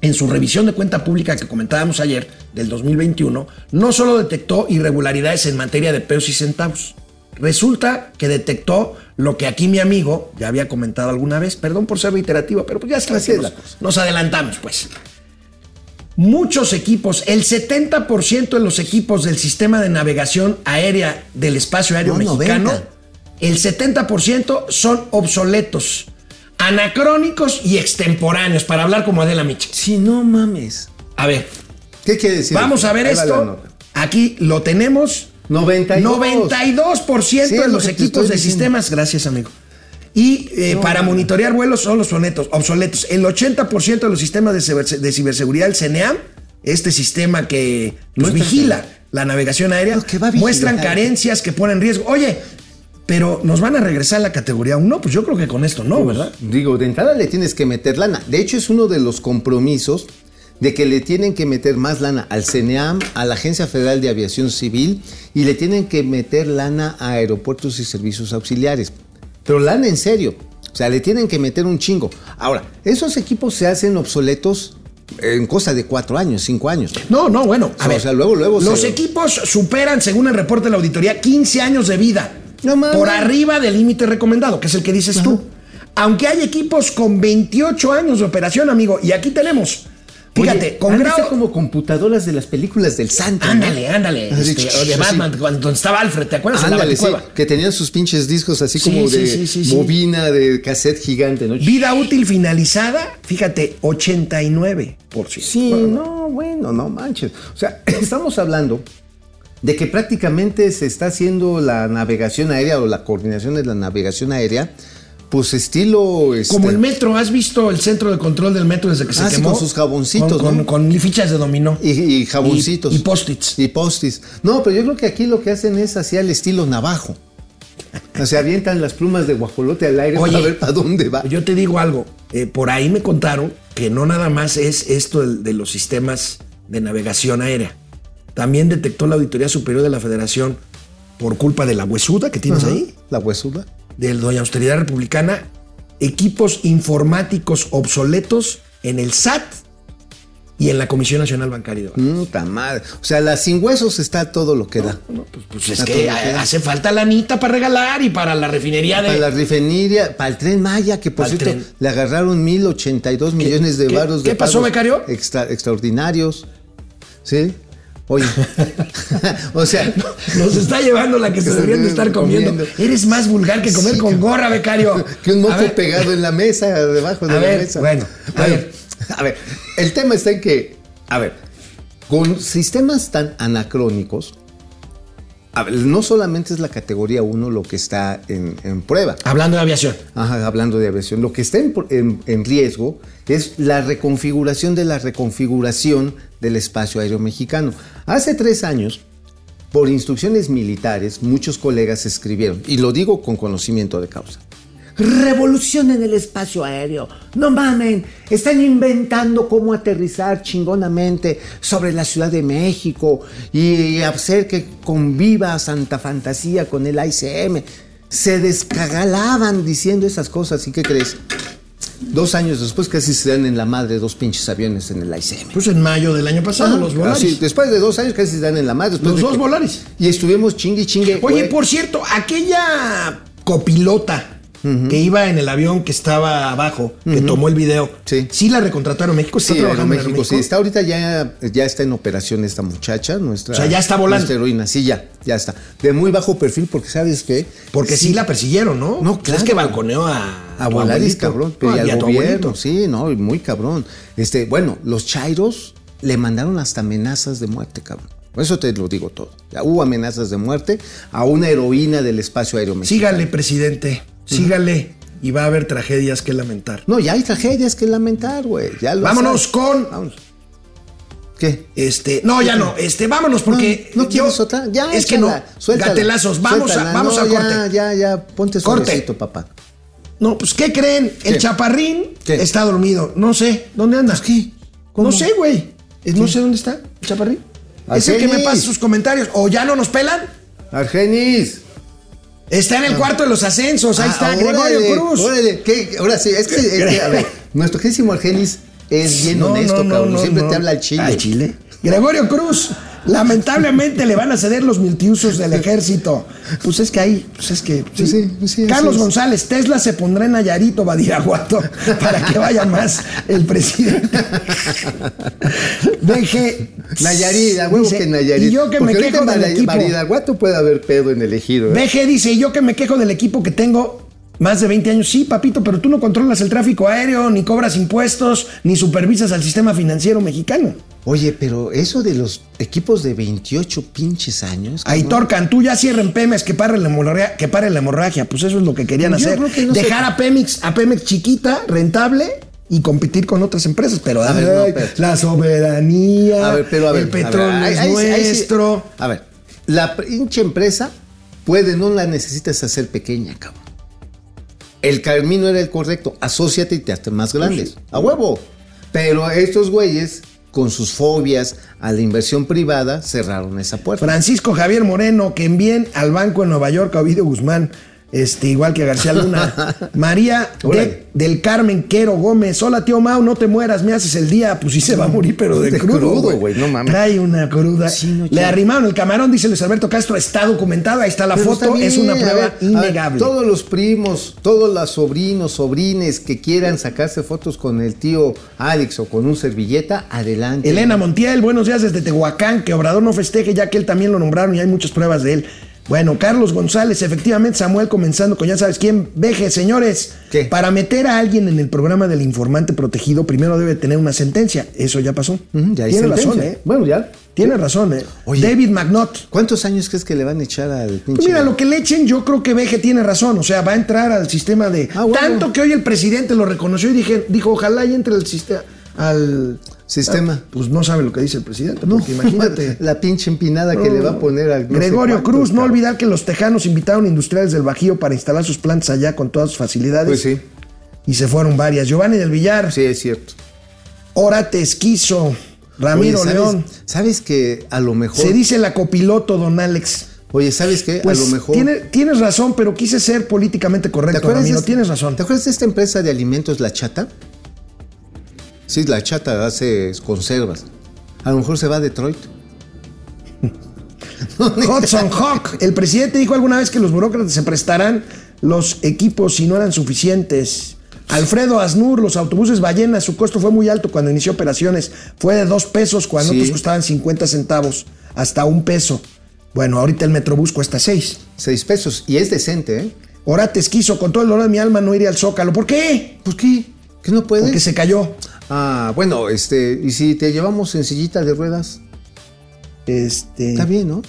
en su revisión de cuenta pública que comentábamos ayer del 2021, no solo detectó irregularidades en materia de pesos y centavos. Resulta que detectó lo que aquí mi amigo ya había comentado alguna vez, perdón por ser reiterativo, pero pues ya sabes que nos, nos adelantamos, pues. Muchos equipos, el 70% de los equipos del sistema de navegación aérea del espacio aéreo No, mexicano, 90. el 70% son obsoletos, anacrónicos y extemporáneos, para hablar como Adela Micha. Sí, no mames. A ver, ¿Qué quiere decir? vamos a ver Ahí esto. Aquí lo tenemos. 92. 92% Sí, de lo los equipos de sistemas, gracias amigo. Y eh, para monitorear vuelos son los sonetos, obsoletos. El 80% de los sistemas de, ciber- de ciberseguridad, el CNEAM, este sistema que nos vigila la navegación aérea, vigilar. muestran carencias que ponen en riesgo. Oye, pero nos van a regresar a la categoría 1, pues yo creo que con esto no, ¿verdad? Digo, de entrada le tienes que meter lana. De hecho, es uno de los compromisos de que le tienen que meter más lana al CNEAM, a la Agencia Federal de Aviación Civil y le tienen que meter lana a aeropuertos y servicios auxiliares. Pero lana en serio. O sea, le tienen que meter un chingo. Ahora, esos equipos se hacen obsoletos en cosa de cuatro años, cinco años. No, no, bueno, a O ver. sea, luego- luego los se- equipos superan, según el reporte de la auditoría, 15 años de vida. No mames. por arriba del límite recomendado, que es el que dices tú. Aunque hay equipos con 28 años de operación, amigo, y aquí tenemos. Fíjate, Oye, con grado. como computadoras de las películas del santo. ¿no? Ándale, ándale. Así, este, o de. Batman, cuando estaba Alfred, ¿te acuerdas? Ándale, sí, que tenían sus pinches discos así Sí, como sí, de sí, sí, sí. bobina de cassette gigante, ¿no? Vida útil finalizada, fíjate, 89%. Sí, no, bueno, no manches. O sea, estamos hablando de que prácticamente se está haciendo la navegación aérea o la coordinación de la navegación aérea, pues estilo... este, Como el metro, ¿has visto el centro de control del metro desde que se Ah, sí, quemó? con sus jaboncitos, Con, ¿no? con- con fichas de dominó. Y, y jaboncitos. Y- post-its. Y post-its. No, pero yo creo que aquí lo que hacen es así al estilo navajo. O sea, avientan las plumas de guajolote al aire Oye, para ver para dónde va. Yo te digo algo, eh, por ahí me contaron que no nada más es esto de, los sistemas de navegación aérea. También detectó la Auditoría Superior de la Federación por culpa de la huesuda que tienes Ajá, ahí, La huesuda. De Doña Austeridad Republicana, equipos informáticos obsoletos en el SAT y en la Comisión Nacional Bancaria. Puta madre. O sea, la sin huesos está todo lo que da. No, pues, pues es que hace falta lanita para regalar y para la refinería de... Para la refinería, para el tren Maya, que por cierto tren. le agarraron 1082 millones de qué- varos de qué pasó, becario? extra- extraordinarios. ¿Sí? Oye. o sea, Nos está llevando la que se deberían de estar comiendo. Comiendo. Eres más vulgar que comer Sí, con gorra, becario. que un moco pegado en la mesa, debajo de A la ver, mesa. bueno, a ver. a ver, el tema está en que, a ver, con sistemas tan anacrónicos, a ver, no solamente es la categoría 1 lo que está en, en prueba. Hablando de aviación. Ajá, hablando de aviación, lo que está en, en- en riesgo es la reconfiguración de la reconfiguración del espacio aéreo mexicano. Hace tres años, por instrucciones militares, muchos colegas escribieron, y lo digo con conocimiento de causa. Revolución en el espacio aéreo. No mamen, están inventando cómo aterrizar chingonamente sobre la Ciudad de México y hacer que conviva Santa Fantasía con el ICM. Se descagalaban diciendo esas cosas. ¿Y qué crees? Dos años después casi se dan en la madre dos pinches aviones en el ICM. Pues en mayo del año pasado, los Volaris. Así, después de dos años casi se dan en la madre. Los dos que- Volaris. Y estuvimos chingue chingue. Oye, por cierto, aquella copilota que iba en el avión que estaba abajo, que tomó el video. Sí. la recontrataron. México está Sí, trabajando en Aeroméxico, sí. Está ahorita ya, ya está en operación esta muchacha, nuestra. O sea, ya está volando. Nuestra heroína, sí, ya, ya está. De muy bajo perfil, porque sabes qué. Porque sí, la persiguieron, ¿no? No, claro. Es que balconeó a. A Volaris, cabrón. No, Pero y y a al gobierno, abuelito. sí, no, muy cabrón. Este, bueno, los Chairos le mandaron hasta amenazas de muerte, cabrón. Por eso te lo digo todo. Ya hubo amenazas de muerte a una heroína del espacio aéreo mexicano. Sígale, presidente. Sígale. Y va a haber tragedias que lamentar. No, ya hay tragedias que lamentar, güey. Vámonos sabes. con. Vámonos. ¿Qué? Este, no, ya no, este, vámonos porque ¿No, no yo- otra? Ya, es que no, suéltala, gatelazos, vamos suéltala. a, vamos No, a ya, corte. Ya, ya, ponte Corte. suavecito, papá. No, pues ¿qué creen? El ¿Qué? chaparrín ¿Qué? está dormido. No sé, ¿dónde anda? ¿Qué? ¿Cómo? No sé, güey. No sé dónde está el chaparrín. Es el que me pasa sus comentarios. O ya no nos pelan. Argenis. Está en el cuarto de los ascensos. Ahí Ah, está órale, Gregorio Cruz. Órale, ¿qué? Ahora sí, es que, es que, a ver, nuestro querísimo Argenis es bien No, honesto, no, no, cabrón. Siempre te habla al chile. Al chile. Gregorio Cruz, lamentablemente le van a ceder los multiusos del ejército. Pues es que ahí, pues es que. Sí, sí, sí, Carlos. González, Tesla se pondrá en Nayarito, Badiraguato, para que vaya más el presidente. Deje. Nayarit, a huevo Dice, que Nayarit. Y yo que Porque me quejo del equipo. Badiraguato puede haber pedo en el ejido. ¿eh? BG dice, y yo que me quejo del equipo que tengo más de 20 años. Sí, papito, pero tú no controlas el tráfico aéreo, ni cobras impuestos, ni supervisas al sistema financiero mexicano. Oye, pero eso de los equipos de 28 pinches años. cabrón. Aitor Cantú, ya cierren Pemex, que pare la hemorragia, que pare la hemorragia. Pues eso es lo que querían Yo hacer. creo que no Dejar se- a Pemex, a Pemex chiquita, rentable y competir con otras empresas. Pero A ver, no, la soberanía, A ver, pero a ver. el petróleo a ver, es ahí- ahí- ahí nuestro. a ver, la pinche empresa puede, no la necesitas hacer pequeña, cabrón. El camino era el correcto. Asociate y te hazte más grandes. A huevo. Pero estos güeyes, con sus fobias a la inversión privada, cerraron esa puerta. Francisco Javier Moreno, que envíen al banco en Nueva York a Ovidio Guzmán, este, igual que García Luna. María de- del Carmen Quero Gómez. Hola, tío Mau, no te mueras, me haces el día. Pues sí se va a morir, pero de, De crudo, güey. no mames. Trae una cruda. Sí, no, Le arrimaron el camarón, dice Luis Alberto Castro. Está documentado, ahí está la Pero foto. está es una prueba ver, a ver, innegable. todos los primos, todos los sobrinos, sobrines que quieran sacarse fotos con el tío Alex o con un servilleta, adelante. Elena Montiel, buenos días desde Tehuacán, que Obrador no festeje ya que él también lo nombraron y hay muchas pruebas de él. Bueno, Carlos González, efectivamente, Samuel comenzando con ya sabes quién. Veje, señores, ¿Qué? para meter a alguien en el programa del informante protegido, primero debe tener una sentencia. Eso ya pasó. Ya hay Tiene sentencia. razón, ¿eh? Bueno, ya. Tiene razón, ¿eh? Oye. David McNaught. ¿Cuántos años crees que le van a echar al pinche? Pues mira, lo que le echen, yo creo que Veje tiene razón. O sea, va a entrar al sistema de. Ah, bueno. Tanto que hoy el presidente lo reconoció y dije, dijo, ojalá y entre al sistema. Al Sistema. Ah, pues no sabe lo que dice el presidente. Porque imagínate. La pinche empinada que le va a poner al. no Gregorio Cruz, no olvidar que los tejanos invitaron industriales del Bajío para instalar sus plantas allá con todas sus facilidades. Pues sí, Y se fueron varias. Giovanni del Villar, sí, es cierto. Orate Esquizo, Ramiro Oye, ¿sabes, León. ¿Sabes que a lo mejor. Se dice la copiloto, don Alex. Oye, ¿sabes qué? Pues a lo mejor. tiene- tienes razón, pero quise ser políticamente ¿Te correcto, acuerdas de Ramiro. este- Tienes razón. ¿Te acuerdas de esta empresa de alimentos, La Chata? Sí, La Chata hace conservas. A lo mejor se va a Detroit. Hudson Hawk. El presidente dijo alguna vez que los burócratas se prestarán los equipos si no eran suficientes. Alfredo Asnur, los autobuses ballena, su costo fue muy alto cuando inició operaciones. Fue de dos pesos cuando Sí. otros costaban 50 centavos, hasta un peso. Bueno, ahorita el Metrobús cuesta seis. Seis pesos. Y es decente, ¿eh? Orates quiso con todo el dolor de mi alma no ir al Zócalo. ¿Por qué? ¿Por qué? ¿Que no puedes? Porque se cayó. Ah, bueno, este. ¿Y si te llevamos en sillita de ruedas? Este. Está bien, ¿no?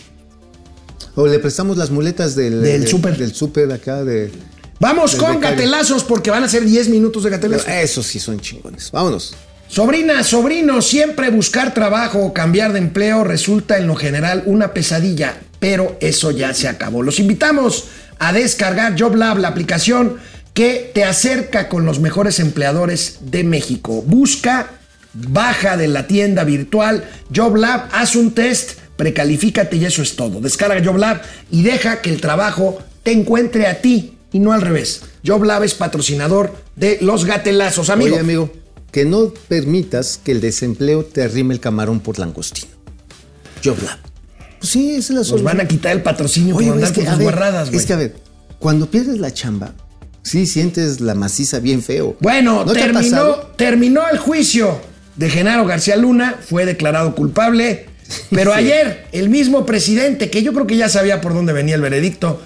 O le prestamos las muletas del. Del de- súper. Del súper acá de. Vamos Del con becario. gatelazos porque van a ser 10 minutos de gatelazos. Esos sí son chingones. Vámonos. Sobrina, sobrino, siempre buscar trabajo o cambiar de empleo resulta en lo general una pesadilla, pero eso ya se acabó. Los invitamos a descargar JobLab, la aplicación que te acerca con los mejores empleadores de México. Busca, baja de la tienda virtual JobLab, haz un test, precalifícate y eso es todo. Descarga JobLab y deja que el trabajo te encuentre a ti y no al revés. JobLab es patrocinador de los gatelazos, amigo. Oye, amigo, que no permitas que el desempleo te arrime el camarón por langostino. JobLab. Pues sí, esa es la Nos solución. van a quitar el patrocinio Oye, por andar es que, con ver, guarradas, güey. es que a ver, cuando pierdes la chamba, sí sientes la maciza bien feo. Bueno, ¿No te ha terminó, terminó el juicio de Genaro García Luna, fue declarado culpable, pero Sí. ayer el mismo presidente, que yo creo que ya sabía por dónde venía el veredicto,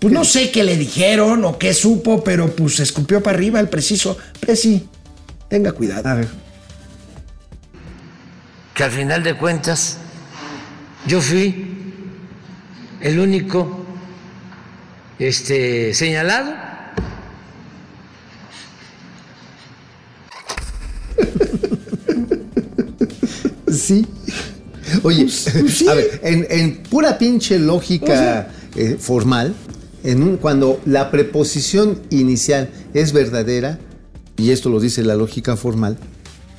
pues no sé qué le dijeron o qué supo, pero pues escupió para arriba el preciso. Preci, tenga cuidado. A ver. que al final de cuentas yo fui el único este, señalado. Sí. Oye, a ver, en, en pura pinche lógica eh, formal, en un, cuando la preposición inicial es verdadera, y esto lo dice la lógica formal,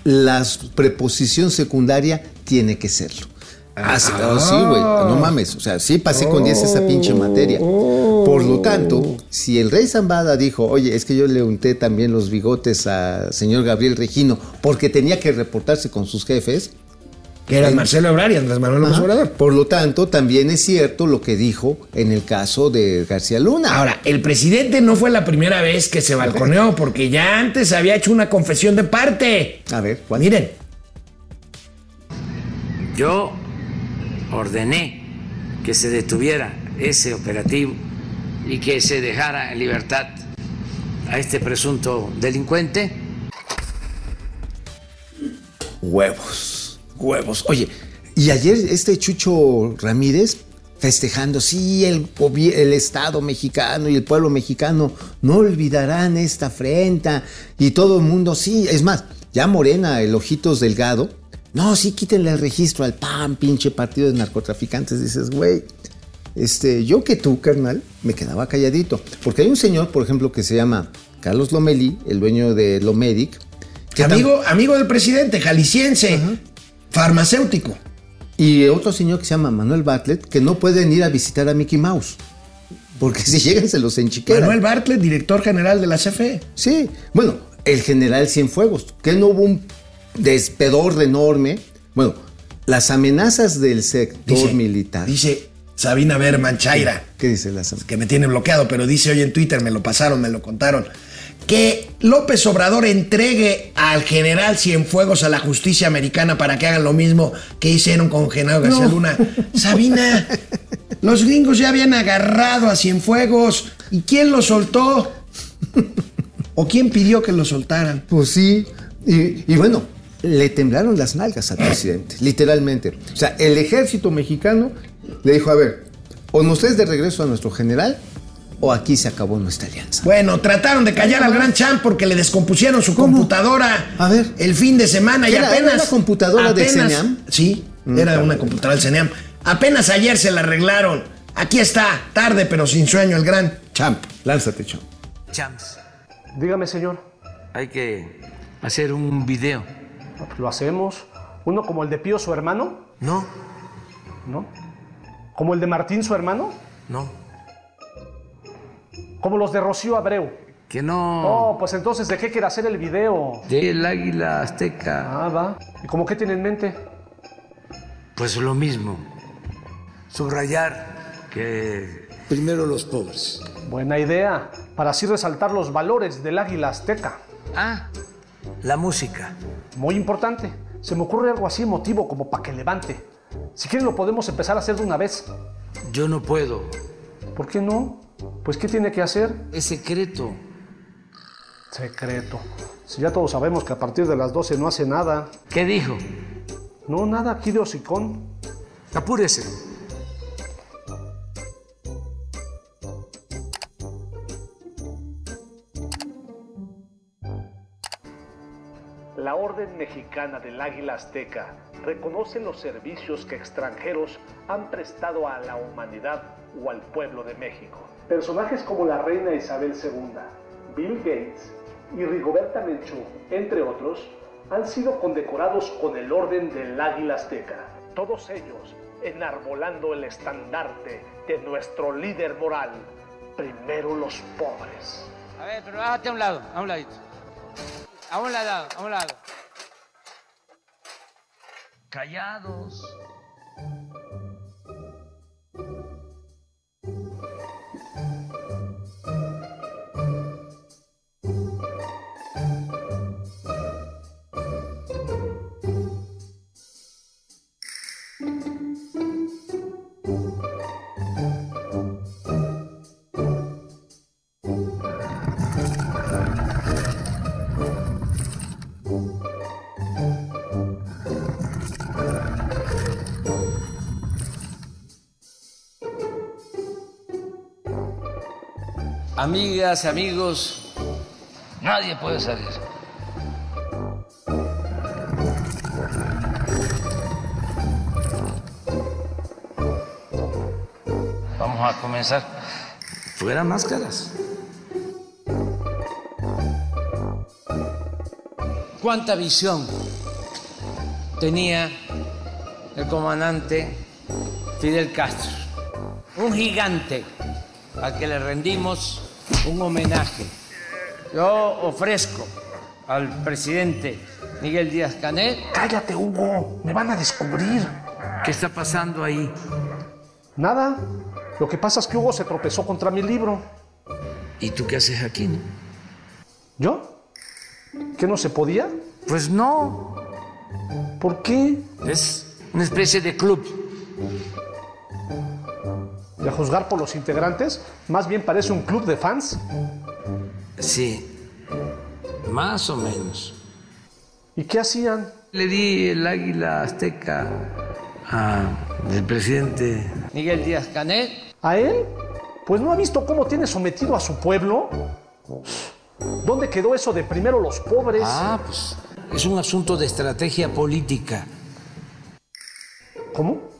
la preposición secundaria tiene que serlo. Ah, sí, ah, sí, güey, no mames. O sea, sí pasé con 10 esa pinche materia. Por lo tanto, si el rey Zambada dijo, oye, es que yo le unté también los bigotes a señor Gabriel Regino porque tenía que reportarse con sus jefes, Que era Marcelo Ebrard y Andrés Manuel López Ajá. Obrador. Por lo tanto, también es cierto lo que dijo en el caso de García Luna. Ahora, el presidente no fue la primera vez que se balconeó, porque ya antes había hecho una confesión de parte. a ver, ¿cuál? Miren, Yo ordené que se detuviera ese operativo y que se dejara en libertad a este presunto delincuente. Huevos, huevos. Oye, y ayer este Chucho Ramírez festejando, sí, el, el Estado mexicano y el pueblo mexicano no olvidarán esta afrenta y todo el mundo, sí, es más, ya Morena, el Ojitos Delgado, no, sí, quítenle el registro al PAN, pinche partido de narcotraficantes, dices, güey. Este, yo que tú, carnal, me quedaba calladito. Porque hay un señor, por ejemplo, que se llama Carlos Lomelí, el dueño de Lomedic. amigo, amigo del presidente, jalisciense, farmacéutico. Y otro señor que se llama Manuel Bartlett, que no pueden ir a visitar a Mickey Mouse. Porque si llegan se los enchiqueran. Manuel Bartlett, director general de la CFE. Sí, bueno, el general Cienfuegos, que no hubo un despedor enorme. Bueno, las amenazas del sector militar. Dice Sabina Berman Chaira, ¿Qué dice las amenazas? que me tiene bloqueado, pero dice hoy en Twitter, me lo pasaron, me lo contaron, que López Obrador entregue al general Cienfuegos a la justicia americana para que hagan lo mismo que hicieron con Genaro García Luna. Sabina, los gringos ya habían agarrado a Cienfuegos. ¿Y quién lo soltó? ¿O quién pidió que lo soltaran? Pues sí. Y, y bueno, le temblaron las nalgas al presidente, literalmente. O sea, el ejército mexicano le dijo, a ver, o nos traes de regreso a nuestro general, o aquí se acabó nuestra alianza. Bueno, trataron de callar al gran champ porque le descompusieron su ¿Cómo? computadora A ver. el fin de semana y ¿Era- apenas. era una computadora de apenas- Xeniam? Sí, Mm, era una computadora del CENEAM. Apenas ayer se la arreglaron. Aquí está, tarde pero sin sueño, el gran champ. Lánzate, chon. Champs, Dígame, señor. hay que hacer un video. Lo hacemos. Uno como el de Pío, su hermano, No, ¿no? Como el de Martín, su hermano. no, Como los de Rocío Abreu. que no. Oh, pues entonces, ¿de qué quiere hacer el video? Del águila azteca. Ah, va. ¿Y cómo qué tiene en mente? Pues lo mismo. Subrayar que primero los pobres. Buena idea. Para así resaltar los valores del águila azteca. Ah, la música. Muy importante. Se me ocurre algo así emotivo como para que levante. Si quieren lo podemos empezar a hacer de una vez. Yo no puedo. ¿Por qué no? Pues ¿qué tiene que hacer? Es secreto. Secreto. Si ya todos sabemos que a partir de las 12 no hace nada. ¿Qué dijo? No, nada aquí de hocicón. Apúrese. La Orden Mexicana del Águila Azteca reconoce los servicios que extranjeros han prestado a la humanidad o al pueblo de México. Personajes como la reina Isabel II, Bill Gates y Rigoberta Menchú, entre otros, han sido condecorados con el Orden del Águila Azteca. Todos ellos enarbolando el estandarte de nuestro líder moral, primero los pobres. A ver, pero bájate a un lado, a un ladito. A un lado, a un lado. Callados. Amigas, amigos, nadie puede salir. Vamos a comenzar. Fuera máscaras. ¿Cuánta visión tenía el comandante Fidel Castro? Un gigante al que le rendimos un homenaje. Yo ofrezco al presidente Miguel Díaz Canel. Cállate, Hugo. Me van a descubrir. ¿Qué está pasando ahí? Nada. Lo que pasa es que Hugo se tropezó contra mi libro. ¿Y tú qué haces aquí? no? ¿Yo? ¿Que no se podía? Pues no, ¿Por qué? es una especie de club. A juzgar por los integrantes, más bien parece un club de fans. Sí, más o menos. ¿Y qué hacían? Le di el águila azteca al presidente Miguel Díaz Canel. ¿A él? Pues no ha visto cómo tiene sometido a su pueblo. ¿Dónde quedó eso de primero los pobres? Ah, pues es un asunto de estrategia política. ¿Cómo?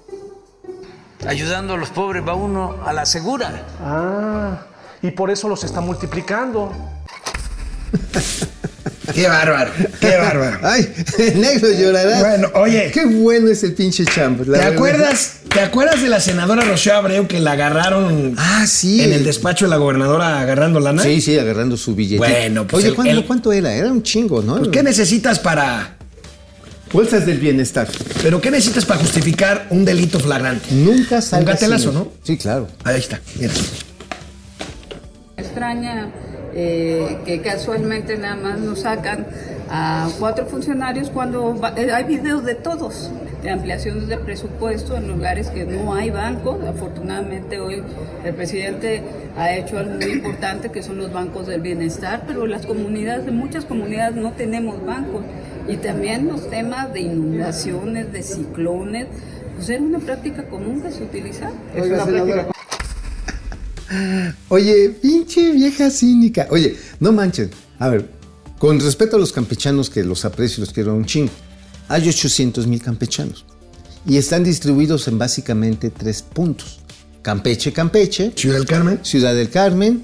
Ayudando a los pobres va uno a la segura. Ah, y por eso los está multiplicando. Qué bárbaro, qué bárbaro. Ay, el negro llorará. Bueno, oye. Qué bueno es el pinche champ. la ¿Te verdad. acuerdas, ¿Te acuerdas de la senadora Rocío Abreu que la agarraron Ah, sí. en el despacho de la gobernadora agarrando lana? Sí, sí, agarrando su billete. Bueno, pues Oye, el- ¿cuánto, el- cuánto era? Era un chingo, ¿no? Pues, ¿Qué necesitas para... Bolsas del bienestar. ¿Pero qué necesitas para justificar un delito flagrante? Nunca salga Un gatelazo, ¿no? Sí, claro. Ahí está, mira. extraña eh, que casualmente nada más nos sacan a cuatro funcionarios cuando va- eh, hay videos de todos, de ampliaciones de presupuesto en lugares que no hay bancos. Afortunadamente hoy el presidente ha hecho algo muy importante que son los bancos del bienestar, pero las comunidades, en muchas comunidades no tenemos bancos. Y también los temas de inundaciones, de ciclones, pues era una práctica común que se utilizaba. Es una práctica Oye, pinche vieja cínica. Oye, no manchen. A ver, con respeto a los campechanos que los aprecio y los quiero un chingo, hay 800 mil campechanos y están distribuidos en básicamente tres puntos: Campeche, Campeche, Ciudad del Carmen. Ciudad del Carmen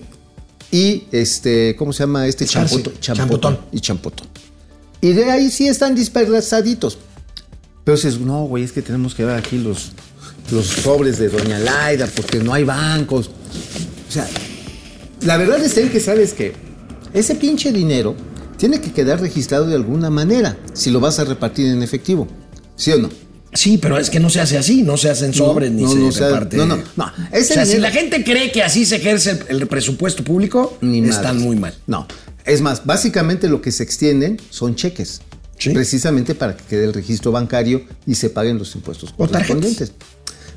y este, ¿cómo se llama este? Champotón. Champotón. Y Champotón. Y de ahí sí están dispersaditos. Pero dices, no, güey, es que tenemos que ver aquí los, los sobres de Doña Laida porque no hay bancos. O sea, la verdad es que sabes que ese pinche dinero tiene que quedar registrado de alguna manera si lo vas a repartir en efectivo. ¿Sí o no? Sí, pero es que no se hace así, no se hacen sobres ni no, se no se ha- reparte. no, no, no. O Ese sea, si dinero- la gente cree que así se ejerce el, el presupuesto público, Ni están muy mal. No. Es más, básicamente lo que se extienden son cheques. Sí. Precisamente para que quede el registro bancario y se paguen los impuestos correspondientes.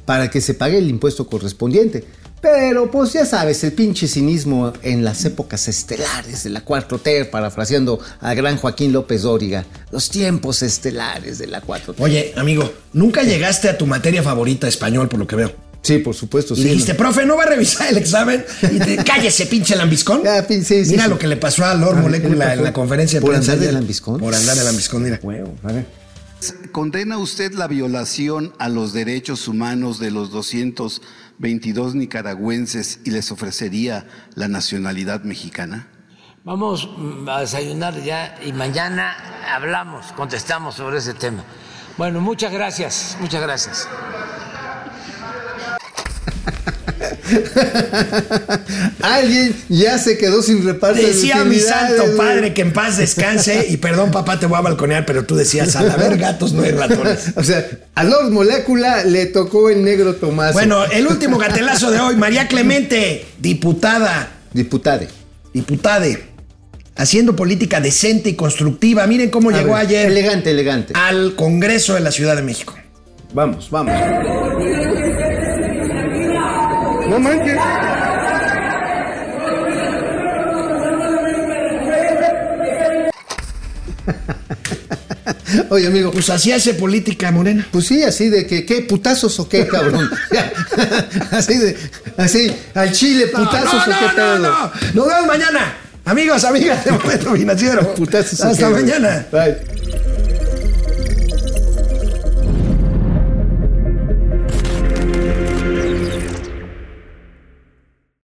Para que se pague el impuesto correspondiente. Pero pues ya sabes, el pinche cinismo en las épocas estelares de la 4T, parafraseando al gran Joaquín López Dóriga, los tiempos estelares de la 4T. Oye, amigo, nunca llegaste a tu materia favorita español, por lo que veo. Sí, por supuesto. Y sí, dijiste, ¿no? profe, ¿no va a revisar el examen? Y te, cállese, pinche lambiscón. Ah, pin- sí, sí, mira sí. lo que le pasó a Lord Ah, ¿qué le Molecula pasó? en la conferencia de ¿Por prensa andar de lambiscón? Por andar de lambiscón, mira. Huevo, a ver. ¿Condena usted la violación a los derechos humanos de los 222 nicaragüenses y les ofrecería la nacionalidad mexicana? Vamos mm, a desayunar ya y mañana hablamos, contestamos sobre ese tema. Bueno, muchas gracias, muchas gracias. Alguien ya se quedó sin reparto de Decía mi santo padre que en paz descanse. Y perdón, papá, te voy a balconear, pero tú decías, al haber gatos no hay ratones. O sea, a Lord Molécula le tocó el negro Tomás. Bueno, el último gatelazo de hoy, María Clemente, diputada, Diputade. diputade, haciendo política decente y constructiva. Miren cómo A llegó ver, ayer Elegante, elegante. al Congreso de la Ciudad de México. Vamos, vamos. No manches. Oye, amigo. Pues así hace política morena. Pues sí, así de que, ¿qué? ¿Putazos o qué, cabrón? así de, así, al chile, putazos no, o qué no, pedo. no, no. Nos vemos mañana. Amigos, amigas de Momento Financiero. Putazos o Hasta qué, mañana. Bye.